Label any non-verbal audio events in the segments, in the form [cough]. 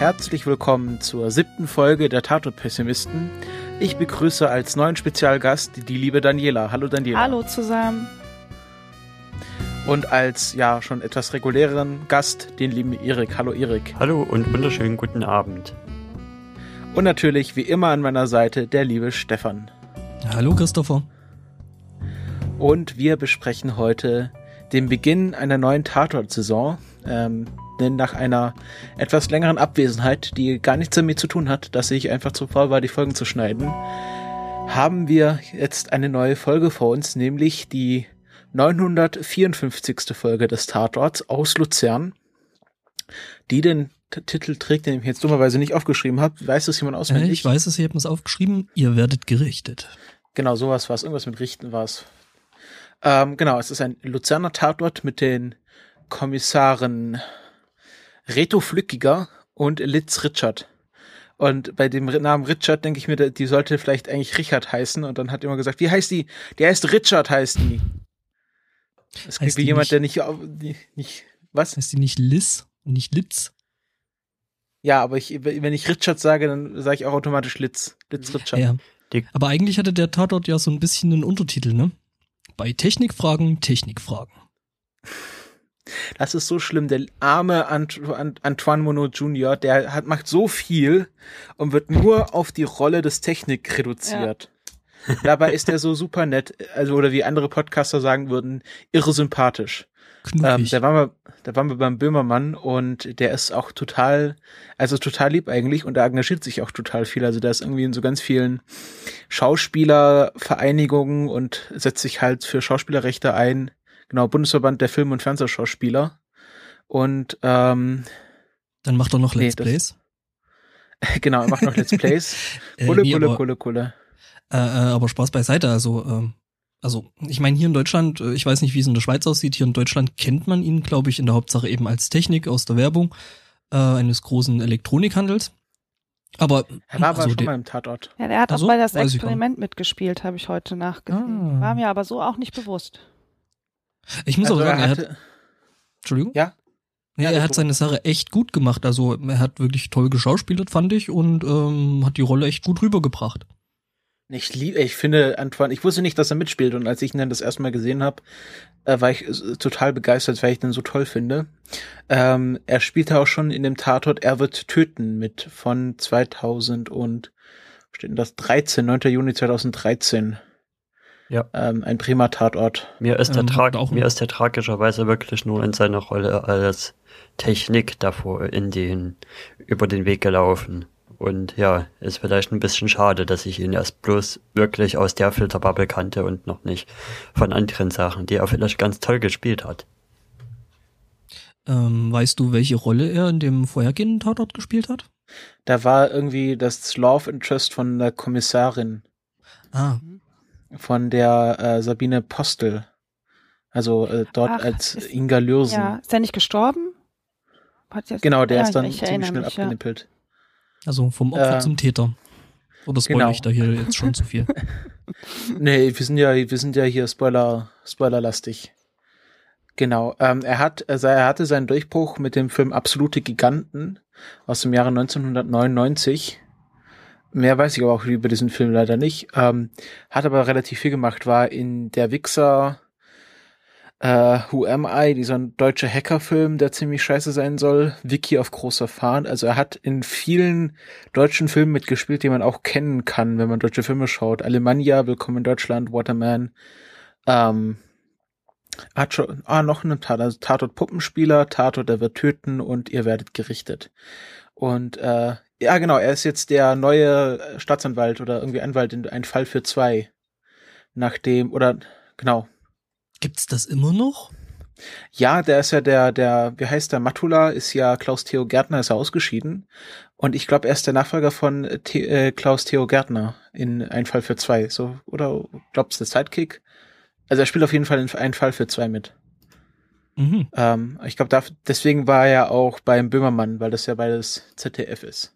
herzlich willkommen zur siebten Folge der Tatort-Pessimisten. Ich begrüße als neuen Spezialgast die liebe Daniela. Hallo Daniela. Hallo zusammen. Und als ja schon etwas reguläreren Gast den lieben Erik. Hallo Erik. Hallo und wunderschönen guten Abend. Und natürlich wie immer an meiner Seite der liebe Stefan. Hallo Christopher. Und wir besprechen heute den Beginn einer neuen Tatort-Saison. Ähm, denn nach einer etwas längeren Abwesenheit, die gar nichts damit zu tun hat, dass ich einfach zu faul war, die Folgen zu schneiden, haben wir jetzt eine neue Folge vor uns, nämlich die 954. Folge des Tatorts aus Luzern, die den Titel trägt, den ich jetzt dummerweise nicht aufgeschrieben habe. Weiß das jemand auswendig? Ich weiß es, ihr habt es aufgeschrieben. Ihr werdet gerichtet. Genau, sowas war es. Irgendwas mit Richten war es. Ähm, genau, es ist ein Luzerner Tatort mit den Kommissaren Reto Flückiger und Litz Richard. Und bei dem Namen Richard denke ich mir, die sollte vielleicht eigentlich Richard heißen. Und dann hat immer gesagt, wie heißt die? Die heißt Richard, heißt die. Es klingt wie jemand, nicht, der nicht, nicht, nicht, was? Heißt die nicht Liz und nicht Litz? Ja, aber ich, wenn ich Richard sage, dann sage ich auch automatisch Litz. Litz Richard. Ja. Aber eigentlich hatte der Tatort ja so ein bisschen einen Untertitel, ne? Bei Technikfragen, Technikfragen. Das ist so schlimm. Der arme Ant Ant Antoine Monod Jr., der hat, macht so viel und wird nur auf die Rolle des Technik reduziert. Ja. Dabei ist er so super nett, also oder wie andere Podcaster sagen würden, irre sympathisch. Ähm, da waren wir, da waren wir beim Böhmermann und der ist auch total, also total lieb eigentlich und er engagiert sich auch total viel. Also der ist irgendwie in so ganz vielen Schauspielervereinigungen und setzt sich halt für Schauspielerrechte ein genau, Bundesverband der Film- und Fernsehschauspieler. Und ähm, dann macht er noch Let's nee, Plays. [laughs] genau, er macht noch Let's Plays. Kulle, [laughs] äh, Kulle, Kulle, Kulle. Äh, äh, aber Spaß beiseite, also ähm, also ich meine hier in Deutschland, äh, ich weiß nicht, wie es in der Schweiz aussieht, hier in Deutschland kennt man ihn, glaube ich, in der Hauptsache eben als Technik aus der Werbung äh, eines großen Elektronikhandels. Aber er war aber also schon mal im Tatort. Ja, der hat also, auch bei das Experiment mitgespielt, habe ich heute nachgesehen. Ah. War mir aber so auch nicht bewusst. Ich muss also auch sagen, er, hatte, er hat. Entschuldigung? Ja. Ja, er hat seine Sache echt gut gemacht. Also er hat wirklich toll geschauspielert, fand ich, und ähm, hat die Rolle echt gut rübergebracht. Ich liebe, ich finde Antoine, ich wusste nicht, dass er mitspielt und als ich ihn dann das erste Mal gesehen habe, äh, war ich äh, total begeistert, weil ich den so toll finde. Ähm, er spielte auch schon in dem Tatort Er wird töten mit von 2000 und steht denn das 13, 9. Juni 2013. Ja. Ähm, ein prima Tatort. Mir ist, der ähm, auch mir ist der tragischerweise wirklich nur in seiner Rolle als Technik davor in den, über den Weg gelaufen. Und ja, ist vielleicht ein bisschen schade, dass ich ihn erst bloß wirklich aus der Filterbubble kannte und noch nicht von anderen Sachen, die er vielleicht ganz toll gespielt hat. Ähm, weißt du, welche Rolle er in dem vorhergehenden Tatort gespielt hat? Da war irgendwie das Love Interest von der Kommissarin. Ah, von der äh, Sabine Postel. Also äh, dort Ach, als ist, Inga Lürsen. Ja, ist der nicht gestorben? genau, der ja, ist dann ziemlich schnell mich, abgenippelt. Also vom Opfer äh, zum Täter. Oder spoilere genau. ich da hier jetzt schon zu viel? [laughs] nee, wir sind ja, wir sind ja hier Spoiler, Spoilerlastig. Genau. Ähm, er hat, also er hatte seinen Durchbruch mit dem Film Absolute Giganten aus dem Jahre 1999 Mehr weiß ich aber auch über diesen Film leider nicht. Ähm, hat aber relativ viel gemacht, war in Der Wichser, äh, Who Am I, dieser deutsche Hackerfilm, der ziemlich scheiße sein soll, Wiki auf großer Fahrt. Also er hat in vielen deutschen Filmen mitgespielt, die man auch kennen kann, wenn man deutsche Filme schaut. Alemannia, Willkommen in Deutschland, Waterman. Ähm, hat schon, ah, noch einen Tatort, also Tatort Puppenspieler, Tatort, der wird töten und ihr werdet gerichtet. Und äh, ja, genau, er ist jetzt der neue Staatsanwalt oder irgendwie Anwalt in Ein Fall für zwei. Nachdem, oder genau. Gibt's das immer noch? Ja, der ist ja der, der, wie heißt der, Matula ist ja Klaus Theo Gärtner, ist ja ausgeschieden. Und ich glaube, er ist der Nachfolger von The äh, Klaus Theo Gärtner in Ein Fall für zwei. So, oder glaubst du, Sidekick? Also er spielt auf jeden Fall in Ein Fall für zwei mit. Mhm. Ähm, ich glaube, deswegen war er ja auch beim Böhmermann, weil das ja beides ZDF ist.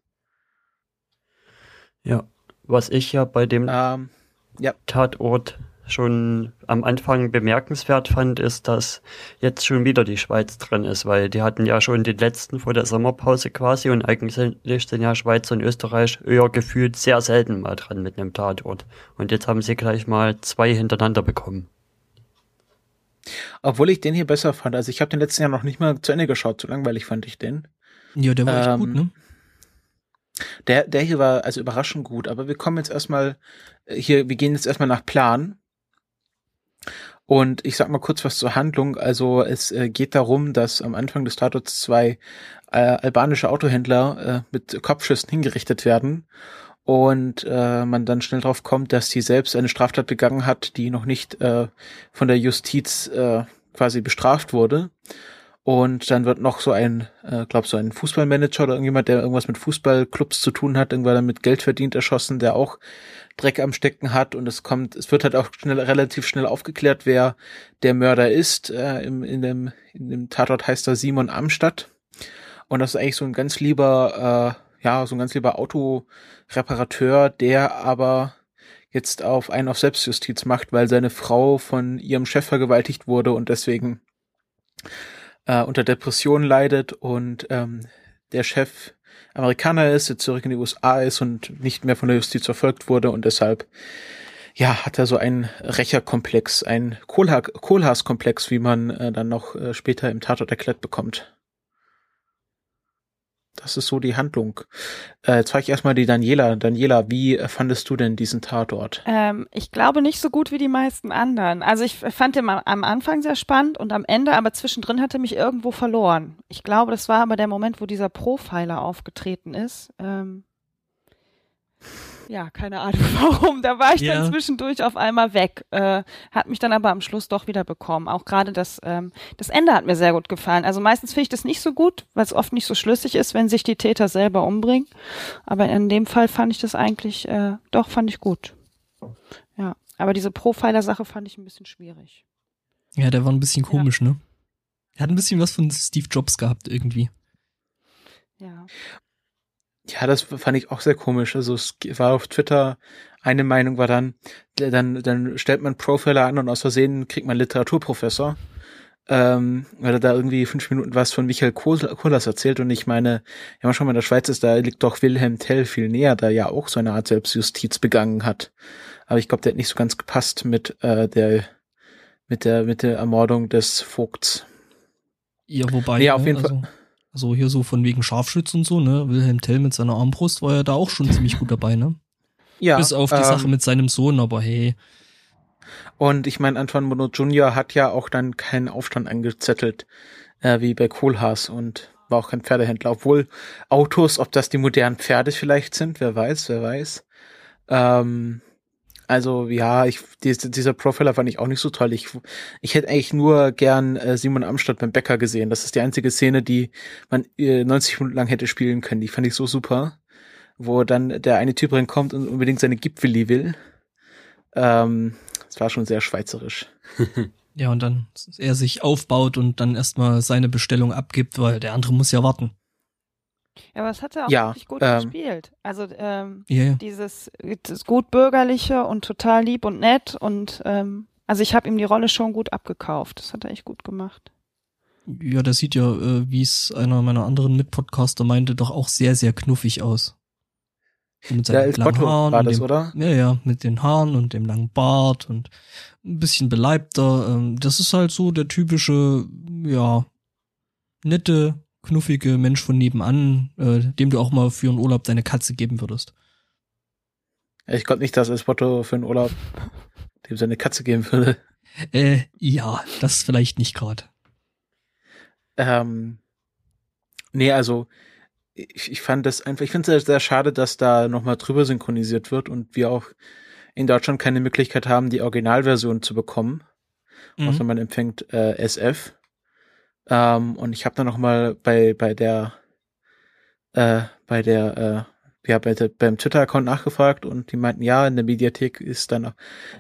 Ja, was ich ja bei dem ähm, ja. Tatort schon am Anfang bemerkenswert fand, ist, dass jetzt schon wieder die Schweiz drin ist, weil die hatten ja schon den letzten vor der Sommerpause quasi und eigentlich sind ja Schweiz und Österreich eher gefühlt sehr selten mal dran mit einem Tatort. Und jetzt haben sie gleich mal zwei hintereinander bekommen. Obwohl ich den hier besser fand. Also ich habe den letzten Jahr noch nicht mal zu Ende geschaut, so langweilig fand ich den. Ja, der war echt gut, Ähm, ne? Der, der hier war also überraschend gut, aber wir kommen jetzt erstmal äh, hier, wir gehen jetzt erstmal nach Plan. Und ich sag mal kurz was zur Handlung. Also es äh, geht darum, dass am Anfang des Tatorts zwei äh, albanische Autohändler äh, mit Kopfschüssen hingerichtet werden und äh, man dann schnell drauf kommt, dass sie selbst eine Straftat begangen hat, die noch nicht äh, von der Justiz äh, quasi bestraft wurde. Und dann wird noch so ein, äh, glaube so ein Fußballmanager oder irgendjemand, der irgendwas mit Fußballclubs zu tun hat, irgendwann damit Geld verdient, erschossen, der auch Dreck am Stecken hat. Und es kommt, es wird halt auch schnell, relativ schnell aufgeklärt, wer der Mörder ist. Äh, im, in, dem, in dem Tatort heißt er Simon Amstadt. Und das ist eigentlich so ein ganz lieber, äh, ja, so ein ganz lieber Autoreparateur, der aber jetzt auf einen auf Selbstjustiz macht, weil seine Frau von ihrem Chef vergewaltigt wurde und deswegen äh, unter Depressionen leidet und ähm, der Chef Amerikaner ist, jetzt zurück in die USA ist und nicht mehr von der Justiz verfolgt wurde und deshalb ja, hat er so einen Rächerkomplex, ein Kohlha Kohlhaaskomplex, wie man äh, dann noch äh, später im Tatort erklärt bekommt. Das ist so die Handlung. Äh, jetzt frage ich erstmal die Daniela. Daniela, wie fandest du denn diesen Tatort? Ähm, ich glaube nicht so gut wie die meisten anderen. Also ich fand den am, Anfang sehr spannend und am Ende, aber zwischendrin hat er mich irgendwo verloren. Ich glaube, das war aber der Moment, wo dieser Profiler aufgetreten ist. Ähm, ja, keine Ahnung [laughs] warum. Da war ich Ja. dann zwischendurch auf einmal weg. Äh, hat mich dann aber am Schluss doch wieder bekommen. Auch gerade das, ähm, das Ende hat mir sehr gut gefallen. Also meistens finde ich das nicht so gut, weil es oft nicht so schlüssig ist, wenn sich die Täter selber umbringen. Aber in dem Fall fand ich das eigentlich, äh, doch, fand ich gut. Ja. Aber diese Profiler-Sache fand ich ein bisschen schwierig. Ja, der war ein bisschen komisch, ne? Er hat ein bisschen was von Steve Jobs gehabt irgendwie. Ja. Ja, das fand ich auch sehr komisch. Also es war auf Twitter eine Meinung war dann, dann, dann stellt man Profiler an und aus Versehen kriegt man Literaturprofessor, ähm, weil er da irgendwie fünf Minuten was von Michael Kohl- Kohlers erzählt und ich meine, ja man schon mal in der Schweiz ist, da liegt doch Wilhelm Tell viel näher, der ja auch so eine Art Selbstjustiz begangen hat. Aber ich glaube, der hat nicht so ganz gepasst mit äh, der mit der mit der Ermordung des Vogts. Ja, wobei, Ja, auf ne, jeden also, also hier so von wegen Scharfschütz und so, ne? Wilhelm Tell mit seiner Armbrust war ja da auch schon ziemlich gut dabei, ne? Ja, Bis auf die ähm, Sache mit seinem Sohn, aber hey. Und ich meine, Antoine Monod Jr. hat ja auch dann keinen Aufstand angezettelt, äh, wie bei Kohlhaas und war auch kein Pferdehändler. Obwohl Autos, ob das die modernen Pferde vielleicht sind, wer weiß, wer weiß. Ähm, also ja, ich, dies- dieser Profiler fand ich auch nicht so toll. Ich, ich hätte eigentlich nur gern äh, Simon Amstadt beim Bäcker gesehen. Das ist die einzige Szene, die man äh, 90 Minuten lang hätte spielen können. Die fand ich so super. Wo dann der eine Typ reinkommt und unbedingt seine Gipfeli will. Ähm, das war schon sehr schweizerisch. [laughs] Ja, und dann er sich aufbaut und dann erstmal seine Bestellung abgibt, weil der andere muss ja warten. Ja, aber das hat er auch Ja, wirklich gut ähm, gespielt. Also ähm, Ja, ja. dieses, das gut bürgerliche und total lieb und nett und ähm, also ich habe ihm die Rolle schon gut abgekauft. Das hat er echt gut gemacht. Ja, der sieht ja, äh, wie es einer meiner anderen Mitpodcaster meinte, doch auch sehr, sehr knuffig aus. So Mit seinen langen Botto Haaren war und das, dem, oder? Ja, ja, mit den Haaren und dem langen Bart und ein bisschen beleibter. Ähm, das ist halt so der typische, ja, nette, knuffige Mensch von nebenan, äh, dem du auch mal für einen Urlaub deine Katze geben würdest. Ich glaube nicht, dass El Botto für einen Urlaub dem seine Katze geben würde. Äh, ja, das vielleicht nicht gerade. Ähm, nee, also ich, ich fand das einfach, ich finde es sehr, sehr schade, dass da nochmal drüber synchronisiert wird und wir auch in Deutschland keine Möglichkeit haben, die Originalversion zu bekommen. außer Mhm. man empfängt äh, SF. Ähm, und ich habe dann noch mal bei bei der äh, bei der äh, ja bei der, beim Twitter-Account nachgefragt und die meinten ja in der Mediathek ist dann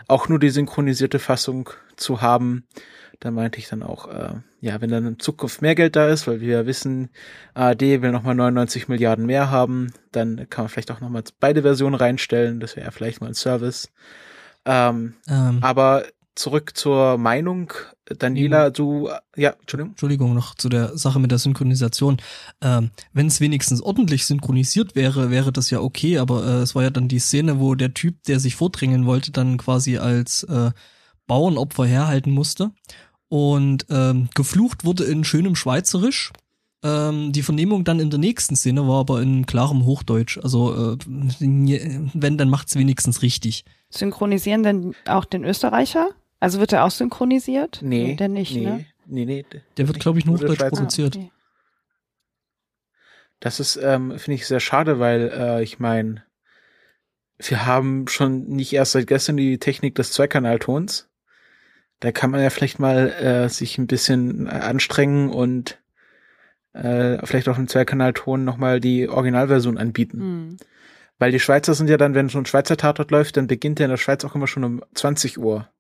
auch nur die synchronisierte Fassung zu haben. Da meinte ich dann auch äh, ja wenn dann in Zukunft mehr Geld da ist, weil wir ja wissen ARD will noch mal 99 Milliarden mehr haben, dann kann man vielleicht auch noch mal beide Versionen reinstellen. Das wäre ja vielleicht mal ein Service. Ähm, Ähm, aber zurück zur Meinung, Daniela, Mhm. du, ja, Entschuldigung. Entschuldigung, noch zu der Sache mit der Synchronisation. Ähm, Wenn es wenigstens ordentlich synchronisiert wäre, wäre das ja okay, aber äh, es war ja dann die Szene, wo der Typ, der sich vordrängen wollte, dann quasi als äh, Bauernopfer herhalten musste. Und ähm, geflucht wurde in schönem Schweizerisch. Ähm, die Vernehmung dann in der nächsten Szene war aber in klarem Hochdeutsch. Also äh, wenn, dann macht's wenigstens richtig. Synchronisieren denn auch den Österreicher? Also wird er auch synchronisiert? Nee, der nicht, nee, ne? nee, nee. Der wird, glaube ich, nur Hochdeutsch Schweizer. produziert. Ah, okay. Das ist, ähm, finde ich, sehr schade, weil äh, ich meine, wir haben schon nicht erst seit gestern die Technik des Zweikanaltons. Da kann man ja vielleicht mal äh, sich ein bisschen anstrengen und äh, vielleicht auf dem Zweikanalton nochmal die Originalversion anbieten. Hm. Weil die Schweizer sind ja dann, wenn so ein Schweizer Tatort läuft, dann beginnt der in der Schweiz auch immer schon um 20 Uhr.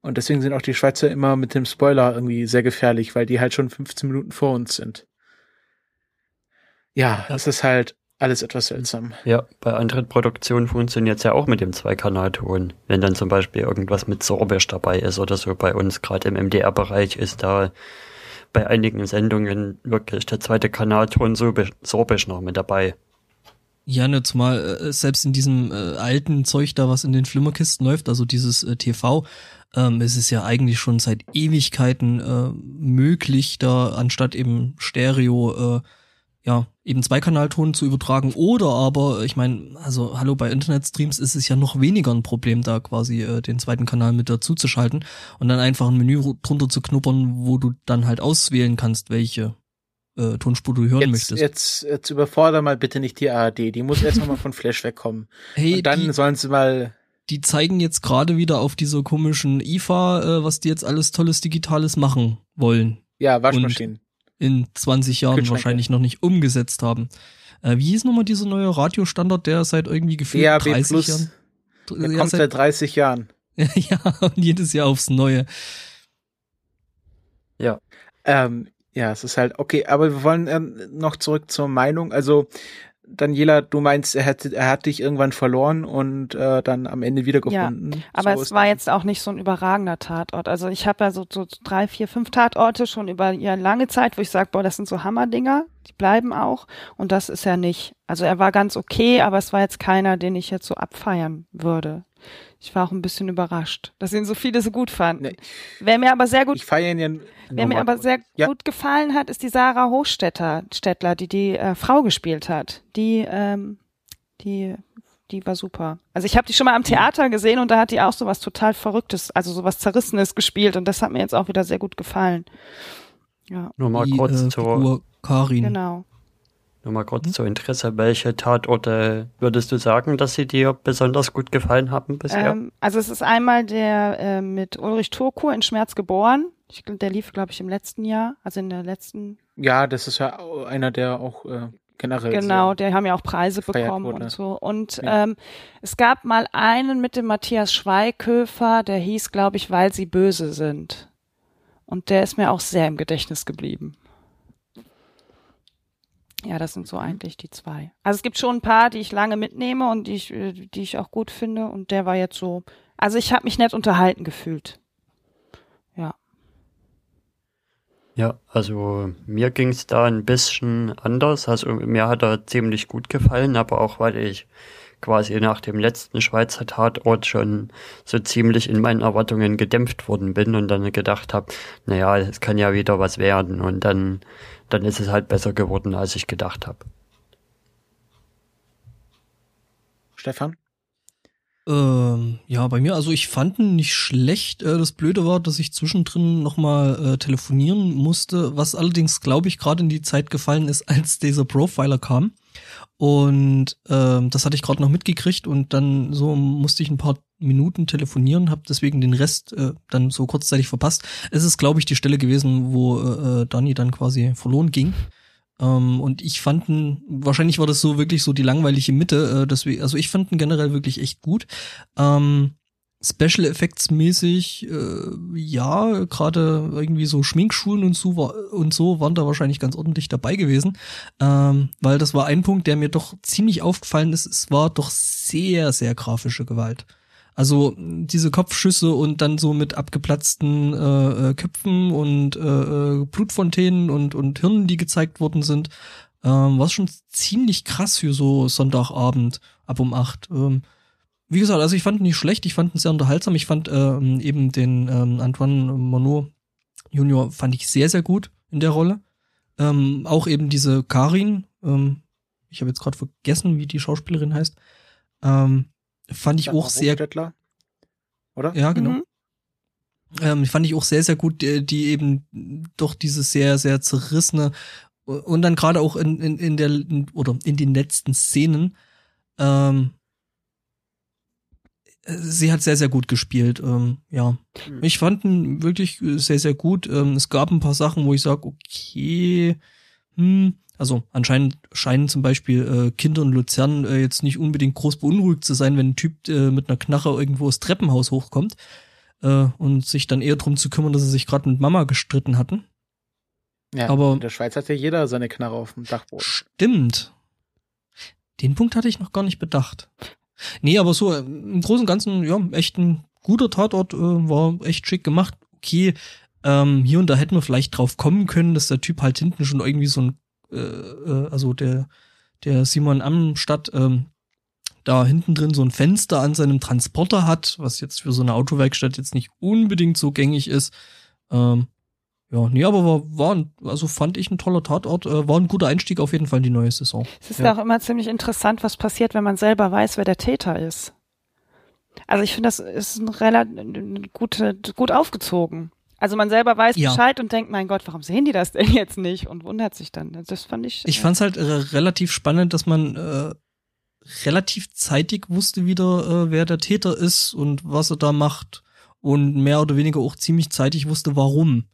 Und deswegen sind auch die Schweizer immer mit dem Spoiler irgendwie sehr gefährlich, weil die halt schon 15 Minuten vor uns sind. Ja, es ist halt alles etwas seltsam. Ja, bei anderen Produktionen funktioniert es ja auch mit dem Zweikanalton. Wenn dann zum Beispiel irgendwas mit Sorbisch dabei ist oder so bei uns, gerade im MDR-Bereich ist da bei einigen Sendungen wirklich der zweite Kanalton Sorbisch, Sorbisch noch mit dabei. Ja, ne, zumal äh, selbst in diesem äh, alten Zeug da, was in den Flimmerkisten läuft, also dieses äh, TV, ähm, ist es ja eigentlich schon seit Ewigkeiten äh, möglich, da anstatt eben Stereo, äh, ja, eben Zweikanalton zu übertragen. Oder aber, ich meine, also hallo, bei Internetstreams ist es ja noch weniger ein Problem, da quasi äh, den zweiten Kanal mit dazu zu schalten und dann einfach ein Menü ru- drunter zu knuppern, wo du dann halt auswählen kannst, welche äh, Tonspur du hören Jetzt, möchtest. jetzt, jetzt überfordere mal bitte nicht die ARD. Die muss erst nochmal von Flash wegkommen. hey, Und dann die, sollen sie mal, die zeigen jetzt gerade wieder auf dieser komischen IFA, äh, was die jetzt alles tolles Digitales machen wollen. ja, Waschmaschinen. In 20 Jahren wahrscheinlich noch nicht umgesetzt haben. Äh, wie hieß nochmal dieser neue Radiostandard, der seit irgendwie gefühlt DAB 30 Plus, Jahren? der Ja, kommt seit, seit 30 Jahren. [laughs] ja, und jedes Jahr aufs Neue. Ähm, ja, es ist halt, okay, aber wir wollen ähm, noch zurück zur Meinung. Also, Daniela, du meinst, er hat, er hat dich irgendwann verloren und äh, dann am Ende wiedergefunden. Aber So es war jetzt auch nicht so ein überragender Tatort. Also ich habe ja so, so drei, vier, fünf Tatorte schon über ja lange Zeit, wo ich sage, boah, das sind so Hammerdinger, die bleiben auch. Und das ist ja nicht. Also er war ganz okay, aber es war jetzt keiner, den ich jetzt so abfeiern würde. Ich war auch ein bisschen überrascht, dass ihn so viele so gut fanden. Nee. Wer mir aber sehr gut Ich feiere ihn ja. Wer mir aber sehr Ja. gut gefallen hat, ist die Sarah Hochstetter, Stettler, die die äh, Frau gespielt hat. Die, ähm, die, die war super. Also ich habe die schon mal am Theater gesehen und da hat die auch sowas total Verrücktes, also sowas Zerrissenes gespielt und das hat mir jetzt auch wieder sehr gut gefallen. Ja, Nur mal die, kurz äh, zur, Figur Karin. genau. Nur mal kurz zur Interesse. Welche Tatorte würdest du sagen, dass sie dir besonders gut gefallen haben bisher? Ähm, also es ist einmal der äh, mit Ulrich Turku in Schmerz geboren. Ich, der lief, glaube ich, im letzten Jahr, also in der letzten Ja, das ist ja auch einer, der auch äh, generell. Genau, sehr- die haben ja auch Preise bekommen wurde. und so. Und Ja. ähm, es gab mal einen mit dem Matthias Schweighöfer, der hieß, glaube ich, weil sie böse sind. Und der ist mir auch sehr im Gedächtnis geblieben. Ja, das sind so eigentlich die zwei. Also es gibt schon ein paar, die ich lange mitnehme und die ich, äh, die ich auch gut finde. Und der war jetzt so. Also ich habe mich nett unterhalten gefühlt. Ja. Ja, also mir ging's da ein bisschen anders. Also mir hat er ziemlich gut gefallen, aber auch weil ich quasi nach dem letzten Schweizer Tatort schon so ziemlich in meinen Erwartungen gedämpft worden bin und dann gedacht habe, naja, es kann ja wieder was werden und dann, dann ist es halt besser geworden, als ich gedacht habe. Stefan? Ähm, ja, bei mir, also ich fand ihn nicht schlecht. Äh, das Blöde war, dass ich zwischendrin nochmal äh, telefonieren musste, was allerdings, glaube ich, gerade in die Zeit gefallen ist, [laughs] als dieser Profiler kam. Und ähm, das hatte ich gerade noch mitgekriegt und dann so musste ich ein paar Minuten telefonieren, habe deswegen den Rest äh, dann so kurzzeitig verpasst. Es ist, glaube ich, die Stelle gewesen, wo äh, Dani dann quasi verloren ging. Ähm, und ich fand wahrscheinlich war das so wirklich so die langweilige Mitte, äh, deswegen, also ich fand ihn generell wirklich echt gut. Ähm, Special Effects mäßig, äh, ja, gerade irgendwie so Schminkschulen und so, war, und so waren da wahrscheinlich ganz ordentlich dabei gewesen, ähm, weil das war ein Punkt, der mir doch ziemlich aufgefallen ist. Es war doch sehr, sehr grafische Gewalt. Also diese Kopfschüsse und dann so mit abgeplatzten äh, äh, Köpfen und äh, äh, Blutfontänen und, und Hirnen, die gezeigt worden sind, ähm, war schon ziemlich krass für so Sonntagabend ab um acht. Ähm, wie gesagt, also ich fand ihn nicht schlecht, ich fand ihn sehr unterhaltsam. Ich fand ähm, eben den ähm, Antoine Monod Junior fand ich sehr, sehr gut in der Rolle. Ähm, auch eben diese Karin, ähm, ich habe jetzt gerade vergessen, wie die Schauspielerin heißt, ähm, fand ich ja, auch sehr. Oder? Ja, genau. Mhm. Ähm, fand ich auch sehr, sehr gut, die, die eben doch dieses sehr, sehr zerrissene und dann gerade auch in, in, in der oder in den letzten Szenen ähm, sie hat sehr, sehr gut gespielt. Ähm, ja, mhm. ich fand ihn wirklich sehr, sehr gut. Ähm, es gab ein paar Sachen, wo ich sage, okay, hm, also anscheinend scheinen zum Beispiel äh, Kinder in Luzern äh, jetzt nicht unbedingt groß beunruhigt zu sein, wenn ein Typ äh, mit einer Knarre irgendwo das Treppenhaus hochkommt äh, und sich dann eher drum zu kümmern, dass sie sich gerade mit Mama gestritten hatten. Ja, aber in der Schweiz hat ja jeder seine Knarre auf dem Dachboden. Stimmt. Den Punkt hatte ich noch gar nicht bedacht. Nee, aber so äh, im Großen und Ganzen, ja, echt ein guter Tatort, äh, war echt schick gemacht. Okay, ähm, hier und da hätten wir vielleicht drauf kommen können, dass der Typ halt hinten schon irgendwie so ein, äh, äh, also der, der Simon Amstadt, ähm, da hinten drin so ein Fenster an seinem Transporter hat, was jetzt für so eine Autowerkstatt jetzt nicht unbedingt so gängig ist. Ähm, ja, nee, aber war, war also fand ich ein toller Tatort, äh, war ein guter Einstieg auf jeden Fall in die neue Saison. Es ist ja. auch immer ziemlich interessant, was passiert, wenn man selber weiß, wer der Täter ist. Also ich finde, das ist ein relativ gut, gut aufgezogen. Also man selber weiß ja. Bescheid und denkt, mein Gott, warum sehen die das denn jetzt nicht? Und wundert sich dann. Das fand ich. Ich äh, fand es halt äh, relativ spannend, dass man äh, relativ zeitig wusste wieder, äh, wer der Täter ist und was er da macht. Und mehr oder weniger auch ziemlich zeitig wusste, warum.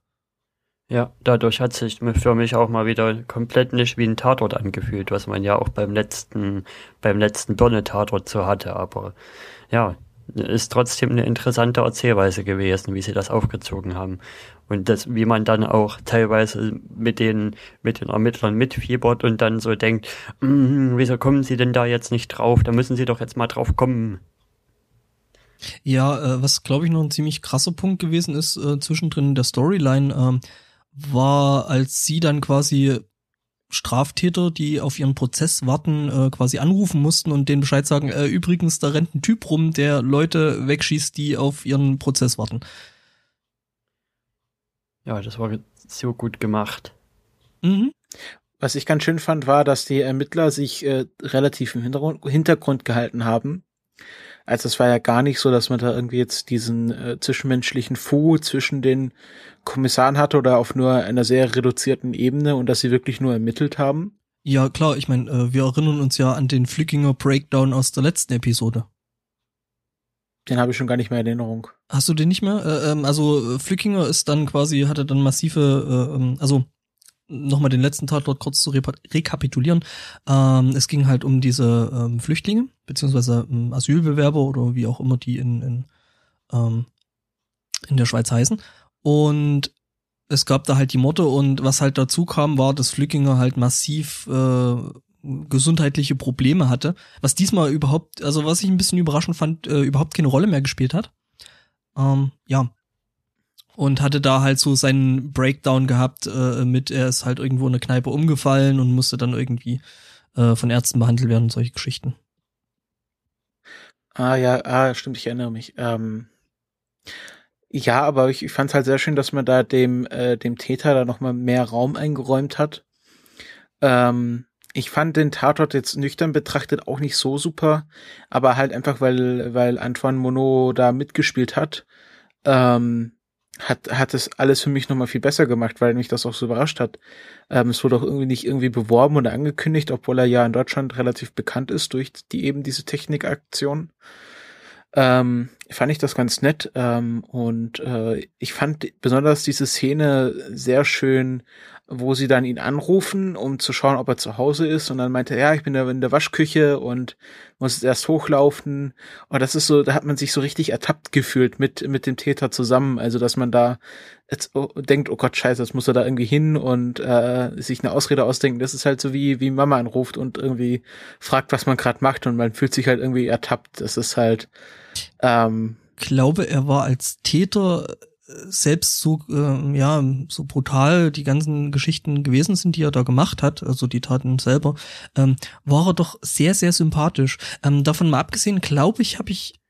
Ja, dadurch hat sich für mich auch mal wieder komplett nicht wie ein Tatort angefühlt, was man ja auch beim letzten, beim letzten Birne-Tatort so hatte. Aber ja, ist trotzdem eine interessante Erzählweise gewesen, wie sie das aufgezogen haben. Und das, wie man dann auch teilweise mit den, mit den Ermittlern mitfiebert und dann so denkt, mm, wieso kommen sie denn da jetzt nicht drauf? Da müssen sie doch jetzt mal drauf kommen. Ja, äh, was glaube ich noch ein ziemlich krasser Punkt gewesen ist, äh, zwischendrin der Storyline, ähm, war, als sie dann quasi Straftäter, die auf ihren Prozess warten, äh, quasi anrufen mussten und denen Bescheid sagen, äh, übrigens, da rennt ein Typ rum, der Leute wegschießt, die auf ihren Prozess warten. Ja, das war so gut gemacht. Mhm. Was ich ganz schön fand, war, dass die Ermittler sich äh, relativ im Hintergrund, Hintergrund gehalten haben. Also es war ja gar nicht so, dass man da irgendwie jetzt diesen äh, zwischenmenschlichen Fu zwischen den Kommissaren hatte oder auf nur einer sehr reduzierten Ebene und dass sie wirklich nur ermittelt haben. Ja, klar, ich meine, äh, wir erinnern uns ja an den Flickinger Breakdown aus der letzten Episode. Den habe ich schon gar nicht mehr in Erinnerung. Hast du den nicht mehr? Äh, ähm, also Flickinger ist dann quasi, hatte dann massive, äh, ähm, also nochmal den letzten Tatort kurz zu rekapitulieren. Ähm, es ging halt um diese ähm, Flüchtlinge, beziehungsweise ähm, Asylbewerber oder wie auch immer die in, in, ähm, in der Schweiz heißen. Und es gab da halt die Morde und was halt dazu kam, war, dass Flückinger halt massiv äh, gesundheitliche Probleme hatte, was diesmal überhaupt, also was ich ein bisschen überraschend fand, äh, überhaupt keine Rolle mehr gespielt hat. Ähm, ja, und hatte da halt so seinen Breakdown gehabt äh, mit, er ist halt irgendwo in der Kneipe umgefallen und musste dann irgendwie äh, von Ärzten behandelt werden und solche Geschichten. Ah ja, ah, stimmt, ich erinnere mich. Ähm, ja, aber ich, ich fand es halt sehr schön, dass man da dem, äh, dem Täter da nochmal mehr Raum eingeräumt hat. Ähm, ich fand den Tatort jetzt nüchtern betrachtet auch nicht so super, aber halt einfach, weil, weil Antoine Monod da mitgespielt hat. Ähm, hat, hat es alles für mich nochmal viel besser gemacht, weil mich das auch so überrascht hat. Ähm, es wurde auch irgendwie nicht irgendwie beworben oder angekündigt, obwohl er ja in Deutschland relativ bekannt ist durch die eben diese Technikaktion. Ähm, fand ich das ganz nett ähm, und äh, ich fand besonders diese Szene sehr schön wo sie dann ihn anrufen, um zu schauen, ob er zu Hause ist. Und dann meinte er, ja, ich bin in der Waschküche und muss erst hochlaufen. Und das ist so, da hat man sich so richtig ertappt gefühlt mit, mit dem Täter zusammen. Also, dass man da jetzt oh, denkt, oh Gott, scheiße, jetzt muss er da irgendwie hin und äh, sich eine Ausrede ausdenken. Das ist halt so wie, wie Mama anruft und irgendwie fragt, was man gerade macht und man fühlt sich halt irgendwie ertappt. Das ist halt, ähm, glaube, er war als Täter selbst so äh, ja so brutal die ganzen Geschichten gewesen sind, die er da gemacht hat, also die Taten selber, ähm, war er doch sehr sehr sympathisch. Ähm, davon mal abgesehen, glaube ich, habe ich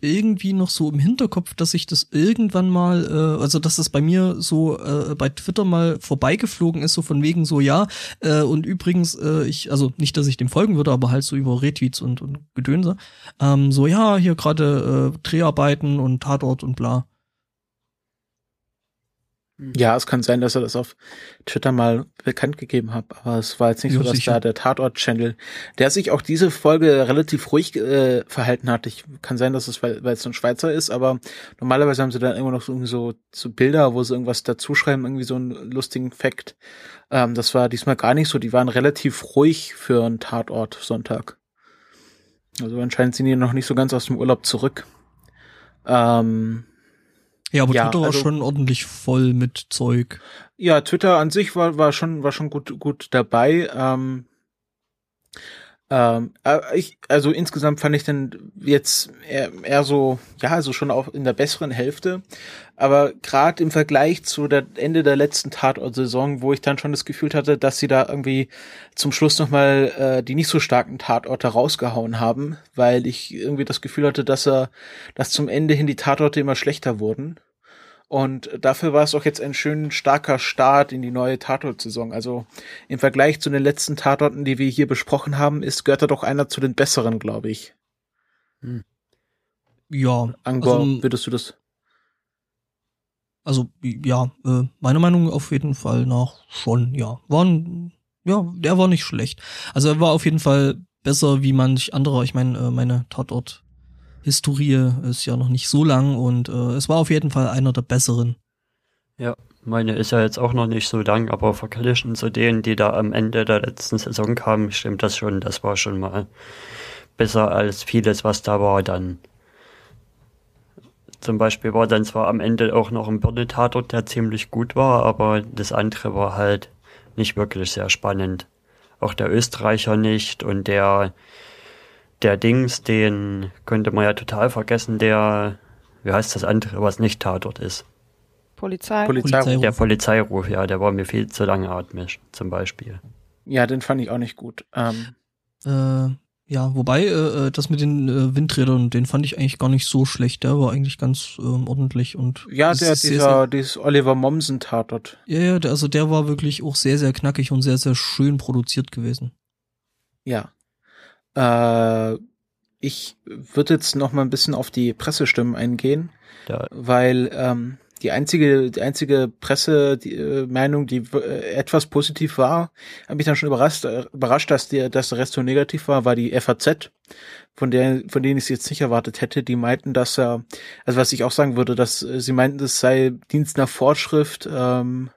irgendwie noch so im Hinterkopf, dass ich das irgendwann mal, äh, also dass das bei mir so äh, bei Twitter mal vorbeigeflogen ist, so von wegen so ja. Äh, und übrigens, äh, ich, also nicht, dass ich dem folgen würde, aber halt so über Retweets und, und Gedönse. Ähm, so ja, hier gerade äh, Dreharbeiten und Tatort und bla. Mhm. Ja, es kann sein, dass er das auf Twitter mal bekannt gegeben hat, aber es war jetzt nicht ja, so, dass sicher. da der Tatort-Channel, der sich auch diese Folge relativ ruhig äh, verhalten hat. Ich kann sein, dass es, weil, weil es so ein Schweizer ist, aber normalerweise haben sie dann immer noch so, so, so Bilder, wo sie irgendwas dazuschreiben, irgendwie so einen lustigen Fact. Ähm, das war diesmal gar nicht so. Die waren relativ ruhig für einen Tatort Sonntag. Also anscheinend sind die noch nicht so ganz aus dem Urlaub zurück. Ähm, ja, aber ja, Twitter war also, schon ordentlich voll mit Zeug. Ja, Twitter an sich war, war schon, war schon gut, gut dabei. Ähm, ähm, äh, ich, also insgesamt fand ich dann jetzt eher, eher so, ja, also schon auch in der besseren Hälfte. Aber gerade im Vergleich zu der Ende der letzten Tatort-Saison, wo ich dann schon das Gefühl hatte, dass sie da irgendwie zum Schluss nochmal äh, die nicht so starken Tatorte rausgehauen haben, weil ich irgendwie das Gefühl hatte, dass er, dass zum Ende hin die Tatorte immer schlechter wurden. Und dafür war es auch jetzt ein schön starker Start in die neue Tatort-Saison. Also im Vergleich zu den letzten Tatorten, die wir hier besprochen haben, ist gehört er doch einer zu den besseren, glaube ich. Hm. Ja. Angor, also, würdest du das? Also ja, äh, meiner Meinung auf jeden Fall nach schon, ja. War ein, ja, der war nicht schlecht. Also er war auf jeden Fall besser wie manch anderer. Ich meine, äh, meine Tatort Historie ist ja noch nicht so lang und äh, es war auf jeden Fall einer der besseren. Ja, meine ist ja jetzt auch noch nicht so lang, aber verglichen zu denen, die da am Ende der letzten Saison kamen, stimmt das schon. Das war schon mal besser als vieles, was da war dann. Zum Beispiel war dann zwar am Ende auch noch ein Birne-Tatort, der ziemlich gut war, aber das andere war halt nicht wirklich sehr spannend. Auch der Österreicher nicht und der der Dings, den könnte man ja total vergessen, der, wie heißt das andere, was nicht Tatort ist? Polizei. Polizeiruf. Der Polizeiruf, ja, der war mir viel zu langatmig, zum Beispiel. Ja, den fand ich auch nicht gut. Ähm. Äh, ja, wobei, äh, äh, das mit den äh, Windrädern, den fand ich eigentlich gar nicht so schlecht. Der war eigentlich ganz ähm, ordentlich und. Ja, der, dieser, sehr, dieses Oliver Mommsen Tatort. Ja, ja, der, also der war wirklich auch sehr, sehr knackig und sehr, sehr schön produziert gewesen. Ja. Äh, ich würde jetzt noch mal ein bisschen auf die Pressestimmen eingehen, ja. weil ähm, die einzige, die einzige Pressemeinung, die, äh, die äh, etwas positiv war, habe mich dann schon überrascht, äh, überrascht, dass der, dass der Rest so negativ war, war die FAZ, von der, von denen ich es jetzt nicht erwartet hätte. Die meinten, dass er, also was ich auch sagen würde, dass äh, sie meinten, es sei Dienst nach Fortschrift ähm,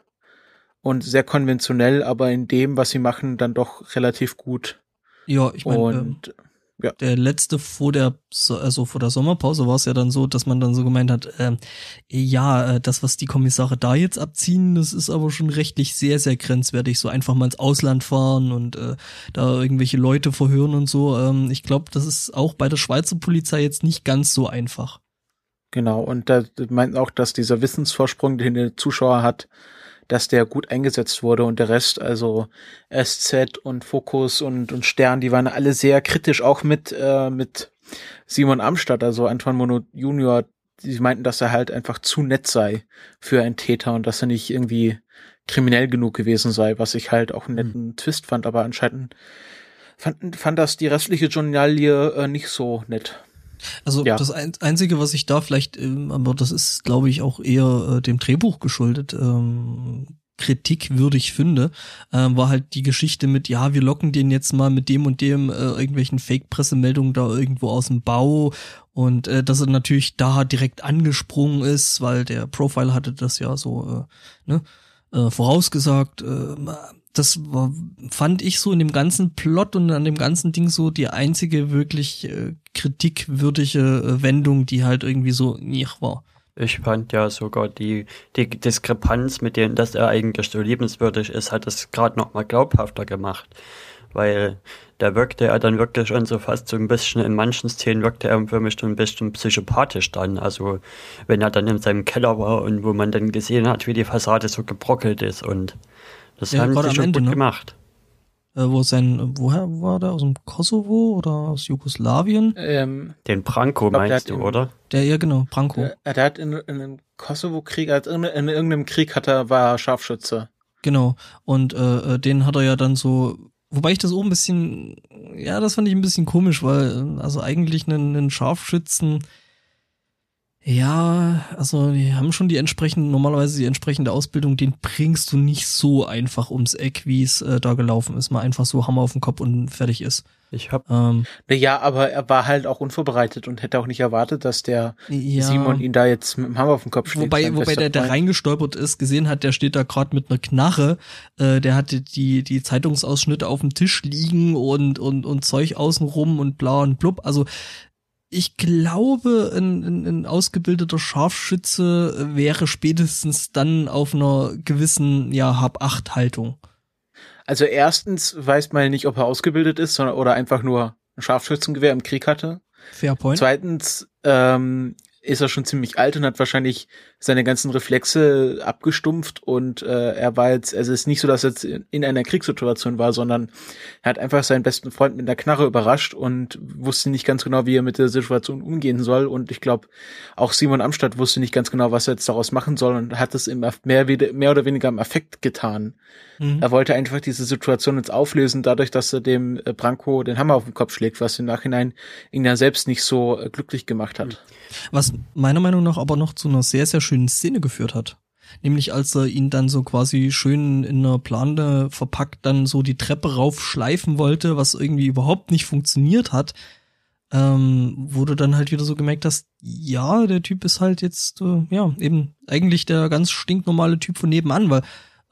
und sehr konventionell, aber in dem, was sie machen, dann doch relativ gut. Ja, ich meine, ähm, ja. der letzte vor der, also vor der Sommerpause war es ja dann so, dass man dann so gemeint hat, ähm, ja, äh, das, was die Kommissare da jetzt abziehen, das ist aber schon rechtlich sehr, sehr grenzwertig. So einfach mal ins Ausland fahren und äh, da irgendwelche Leute verhören und so. Ähm, ich glaube, das ist auch bei der Schweizer Polizei jetzt nicht ganz so einfach. Genau, und da meint auch, dass dieser Wissensvorsprung, den der Zuschauer hat, dass der gut eingesetzt wurde und der Rest, also SZ und Fokus und, und Stern, die waren alle sehr kritisch, auch mit, äh, mit Simon Amstadt, also Antoine Mono Junior, die meinten, dass er halt einfach zu nett sei für einen Täter und dass er nicht irgendwie kriminell genug gewesen sei, was ich halt auch einen netten mhm. Twist fand, aber anscheinend fand, fand das die restliche Journalie äh, nicht so nett. Also ja. das Einzige, was ich da vielleicht, ähm, aber das ist, glaube ich, auch eher äh, dem Drehbuch geschuldet, ähm, kritikwürdig finde, äh, war halt die Geschichte mit, ja, wir locken den jetzt mal mit dem und dem äh, irgendwelchen Fake-Pressemeldungen da irgendwo aus dem Bau und äh, dass er natürlich da direkt angesprungen ist, weil der Profile hatte das ja so, äh, ne? äh, vorausgesagt. Äh, das war, fand ich so in dem ganzen Plot und an dem ganzen Ding so die einzige wirklich äh, kritikwürdige äh, Wendung, die halt irgendwie so nicht war. Ich fand ja sogar die, die Diskrepanz mit dem, dass er eigentlich so liebenswürdig ist, hat es gerade noch mal glaubhafter gemacht. Weil da wirkte er dann wirklich schon so fast so ein bisschen, in manchen Szenen wirkte er für mich so ein bisschen psychopathisch dann. Also wenn er dann in seinem Keller war und wo man dann gesehen hat, wie die Fassade so gebrockelt ist und das Ja, haben sie am schon Ende, gut ne? gemacht. Äh, wo sein, woher war der? Aus dem Kosovo oder aus Jugoslawien? Ähm, Den Branko glaub, der meinst du, im- oder? Der, ja genau, Branko. äh, der hat in, in einem Kosovo-Krieg, also in, in irgendeinem Krieg hat er, war er Scharfschütze. Genau. Und äh, äh, den hat er ja dann so, wobei ich das auch ein bisschen, ja, das fand ich ein bisschen komisch, weil also eigentlich einen, einen Scharfschützen, ja, also die haben schon die entsprechende, normalerweise die entsprechende Ausbildung, den bringst du nicht so einfach ums Eck, wie es äh, da gelaufen ist. Mal einfach so Hammer auf den Kopf und fertig ist. Ich hab, Ähm, Ja, aber er war halt auch unvorbereitet und hätte auch nicht erwartet, dass der ja. Simon ihn da jetzt mit dem Hammer auf den Kopf schlägt. Wobei, wobei der, der reingestolpert ist, gesehen hat, der steht da gerade mit einer Knarre, äh, der hatte die, die Zeitungsausschnitte auf dem Tisch liegen und, und, und Zeug außenrum und bla und blub. Also ich glaube, ein, ein, ein ausgebildeter Scharfschütze wäre spätestens dann auf einer gewissen, ja, Hab-Acht-Haltung. Also erstens weiß man nicht, ob er ausgebildet ist, sondern oder einfach nur ein Scharfschützengewehr im Krieg hatte. Fair point. Zweitens ähm, ist er schon ziemlich alt und hat wahrscheinlich seine ganzen Reflexe abgestumpft und äh, er war jetzt, also es ist nicht so, dass er jetzt in, in einer Kriegssituation war, sondern er hat einfach seinen besten Freund mit einer Knarre überrascht und wusste nicht ganz genau, wie er mit der Situation umgehen soll und ich glaube, auch Simon Amstadt wusste nicht ganz genau, was er jetzt daraus machen soll und hat es im mehr, mehr oder weniger im Affekt getan. Mhm. Er wollte einfach diese Situation jetzt auflösen, dadurch, dass er dem äh, Branko den Hammer auf den Kopf schlägt, was im Nachhinein ihn ja selbst nicht so äh, glücklich gemacht hat. Was meiner Meinung nach aber noch zu einer sehr, sehr schönen Szene geführt hat. Nämlich als er ihn dann so quasi schön in einer Plane verpackt dann so die Treppe raufschleifen wollte, was irgendwie überhaupt nicht funktioniert hat, ähm, wo du dann halt wieder so gemerkt hast, ja, der Typ ist halt jetzt, äh, ja, eben eigentlich der ganz stinknormale Typ von nebenan, weil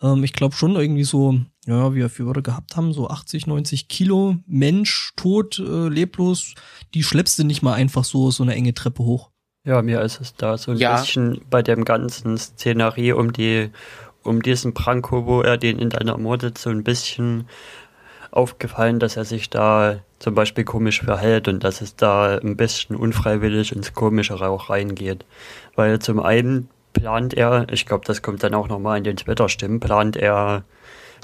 ähm, ich glaube schon irgendwie so, ja, wie wir wir gehabt haben, so 80, 90 Kilo Mensch, tot, äh, leblos, die schleppst du nicht mal einfach so so eine enge Treppe hoch. Ja, mir ist es da so ein Ja. bisschen bei dem ganzen Szenerie um die, um diesen Branko, wo er den in dann ermordet, so ein bisschen aufgefallen, dass er sich da zum Beispiel komisch verhält und dass es da ein bisschen unfreiwillig ins Komischere auch reingeht. Weil zum einen plant er, ich glaube, das kommt dann auch nochmal in den Twitter-Stimmen, plant er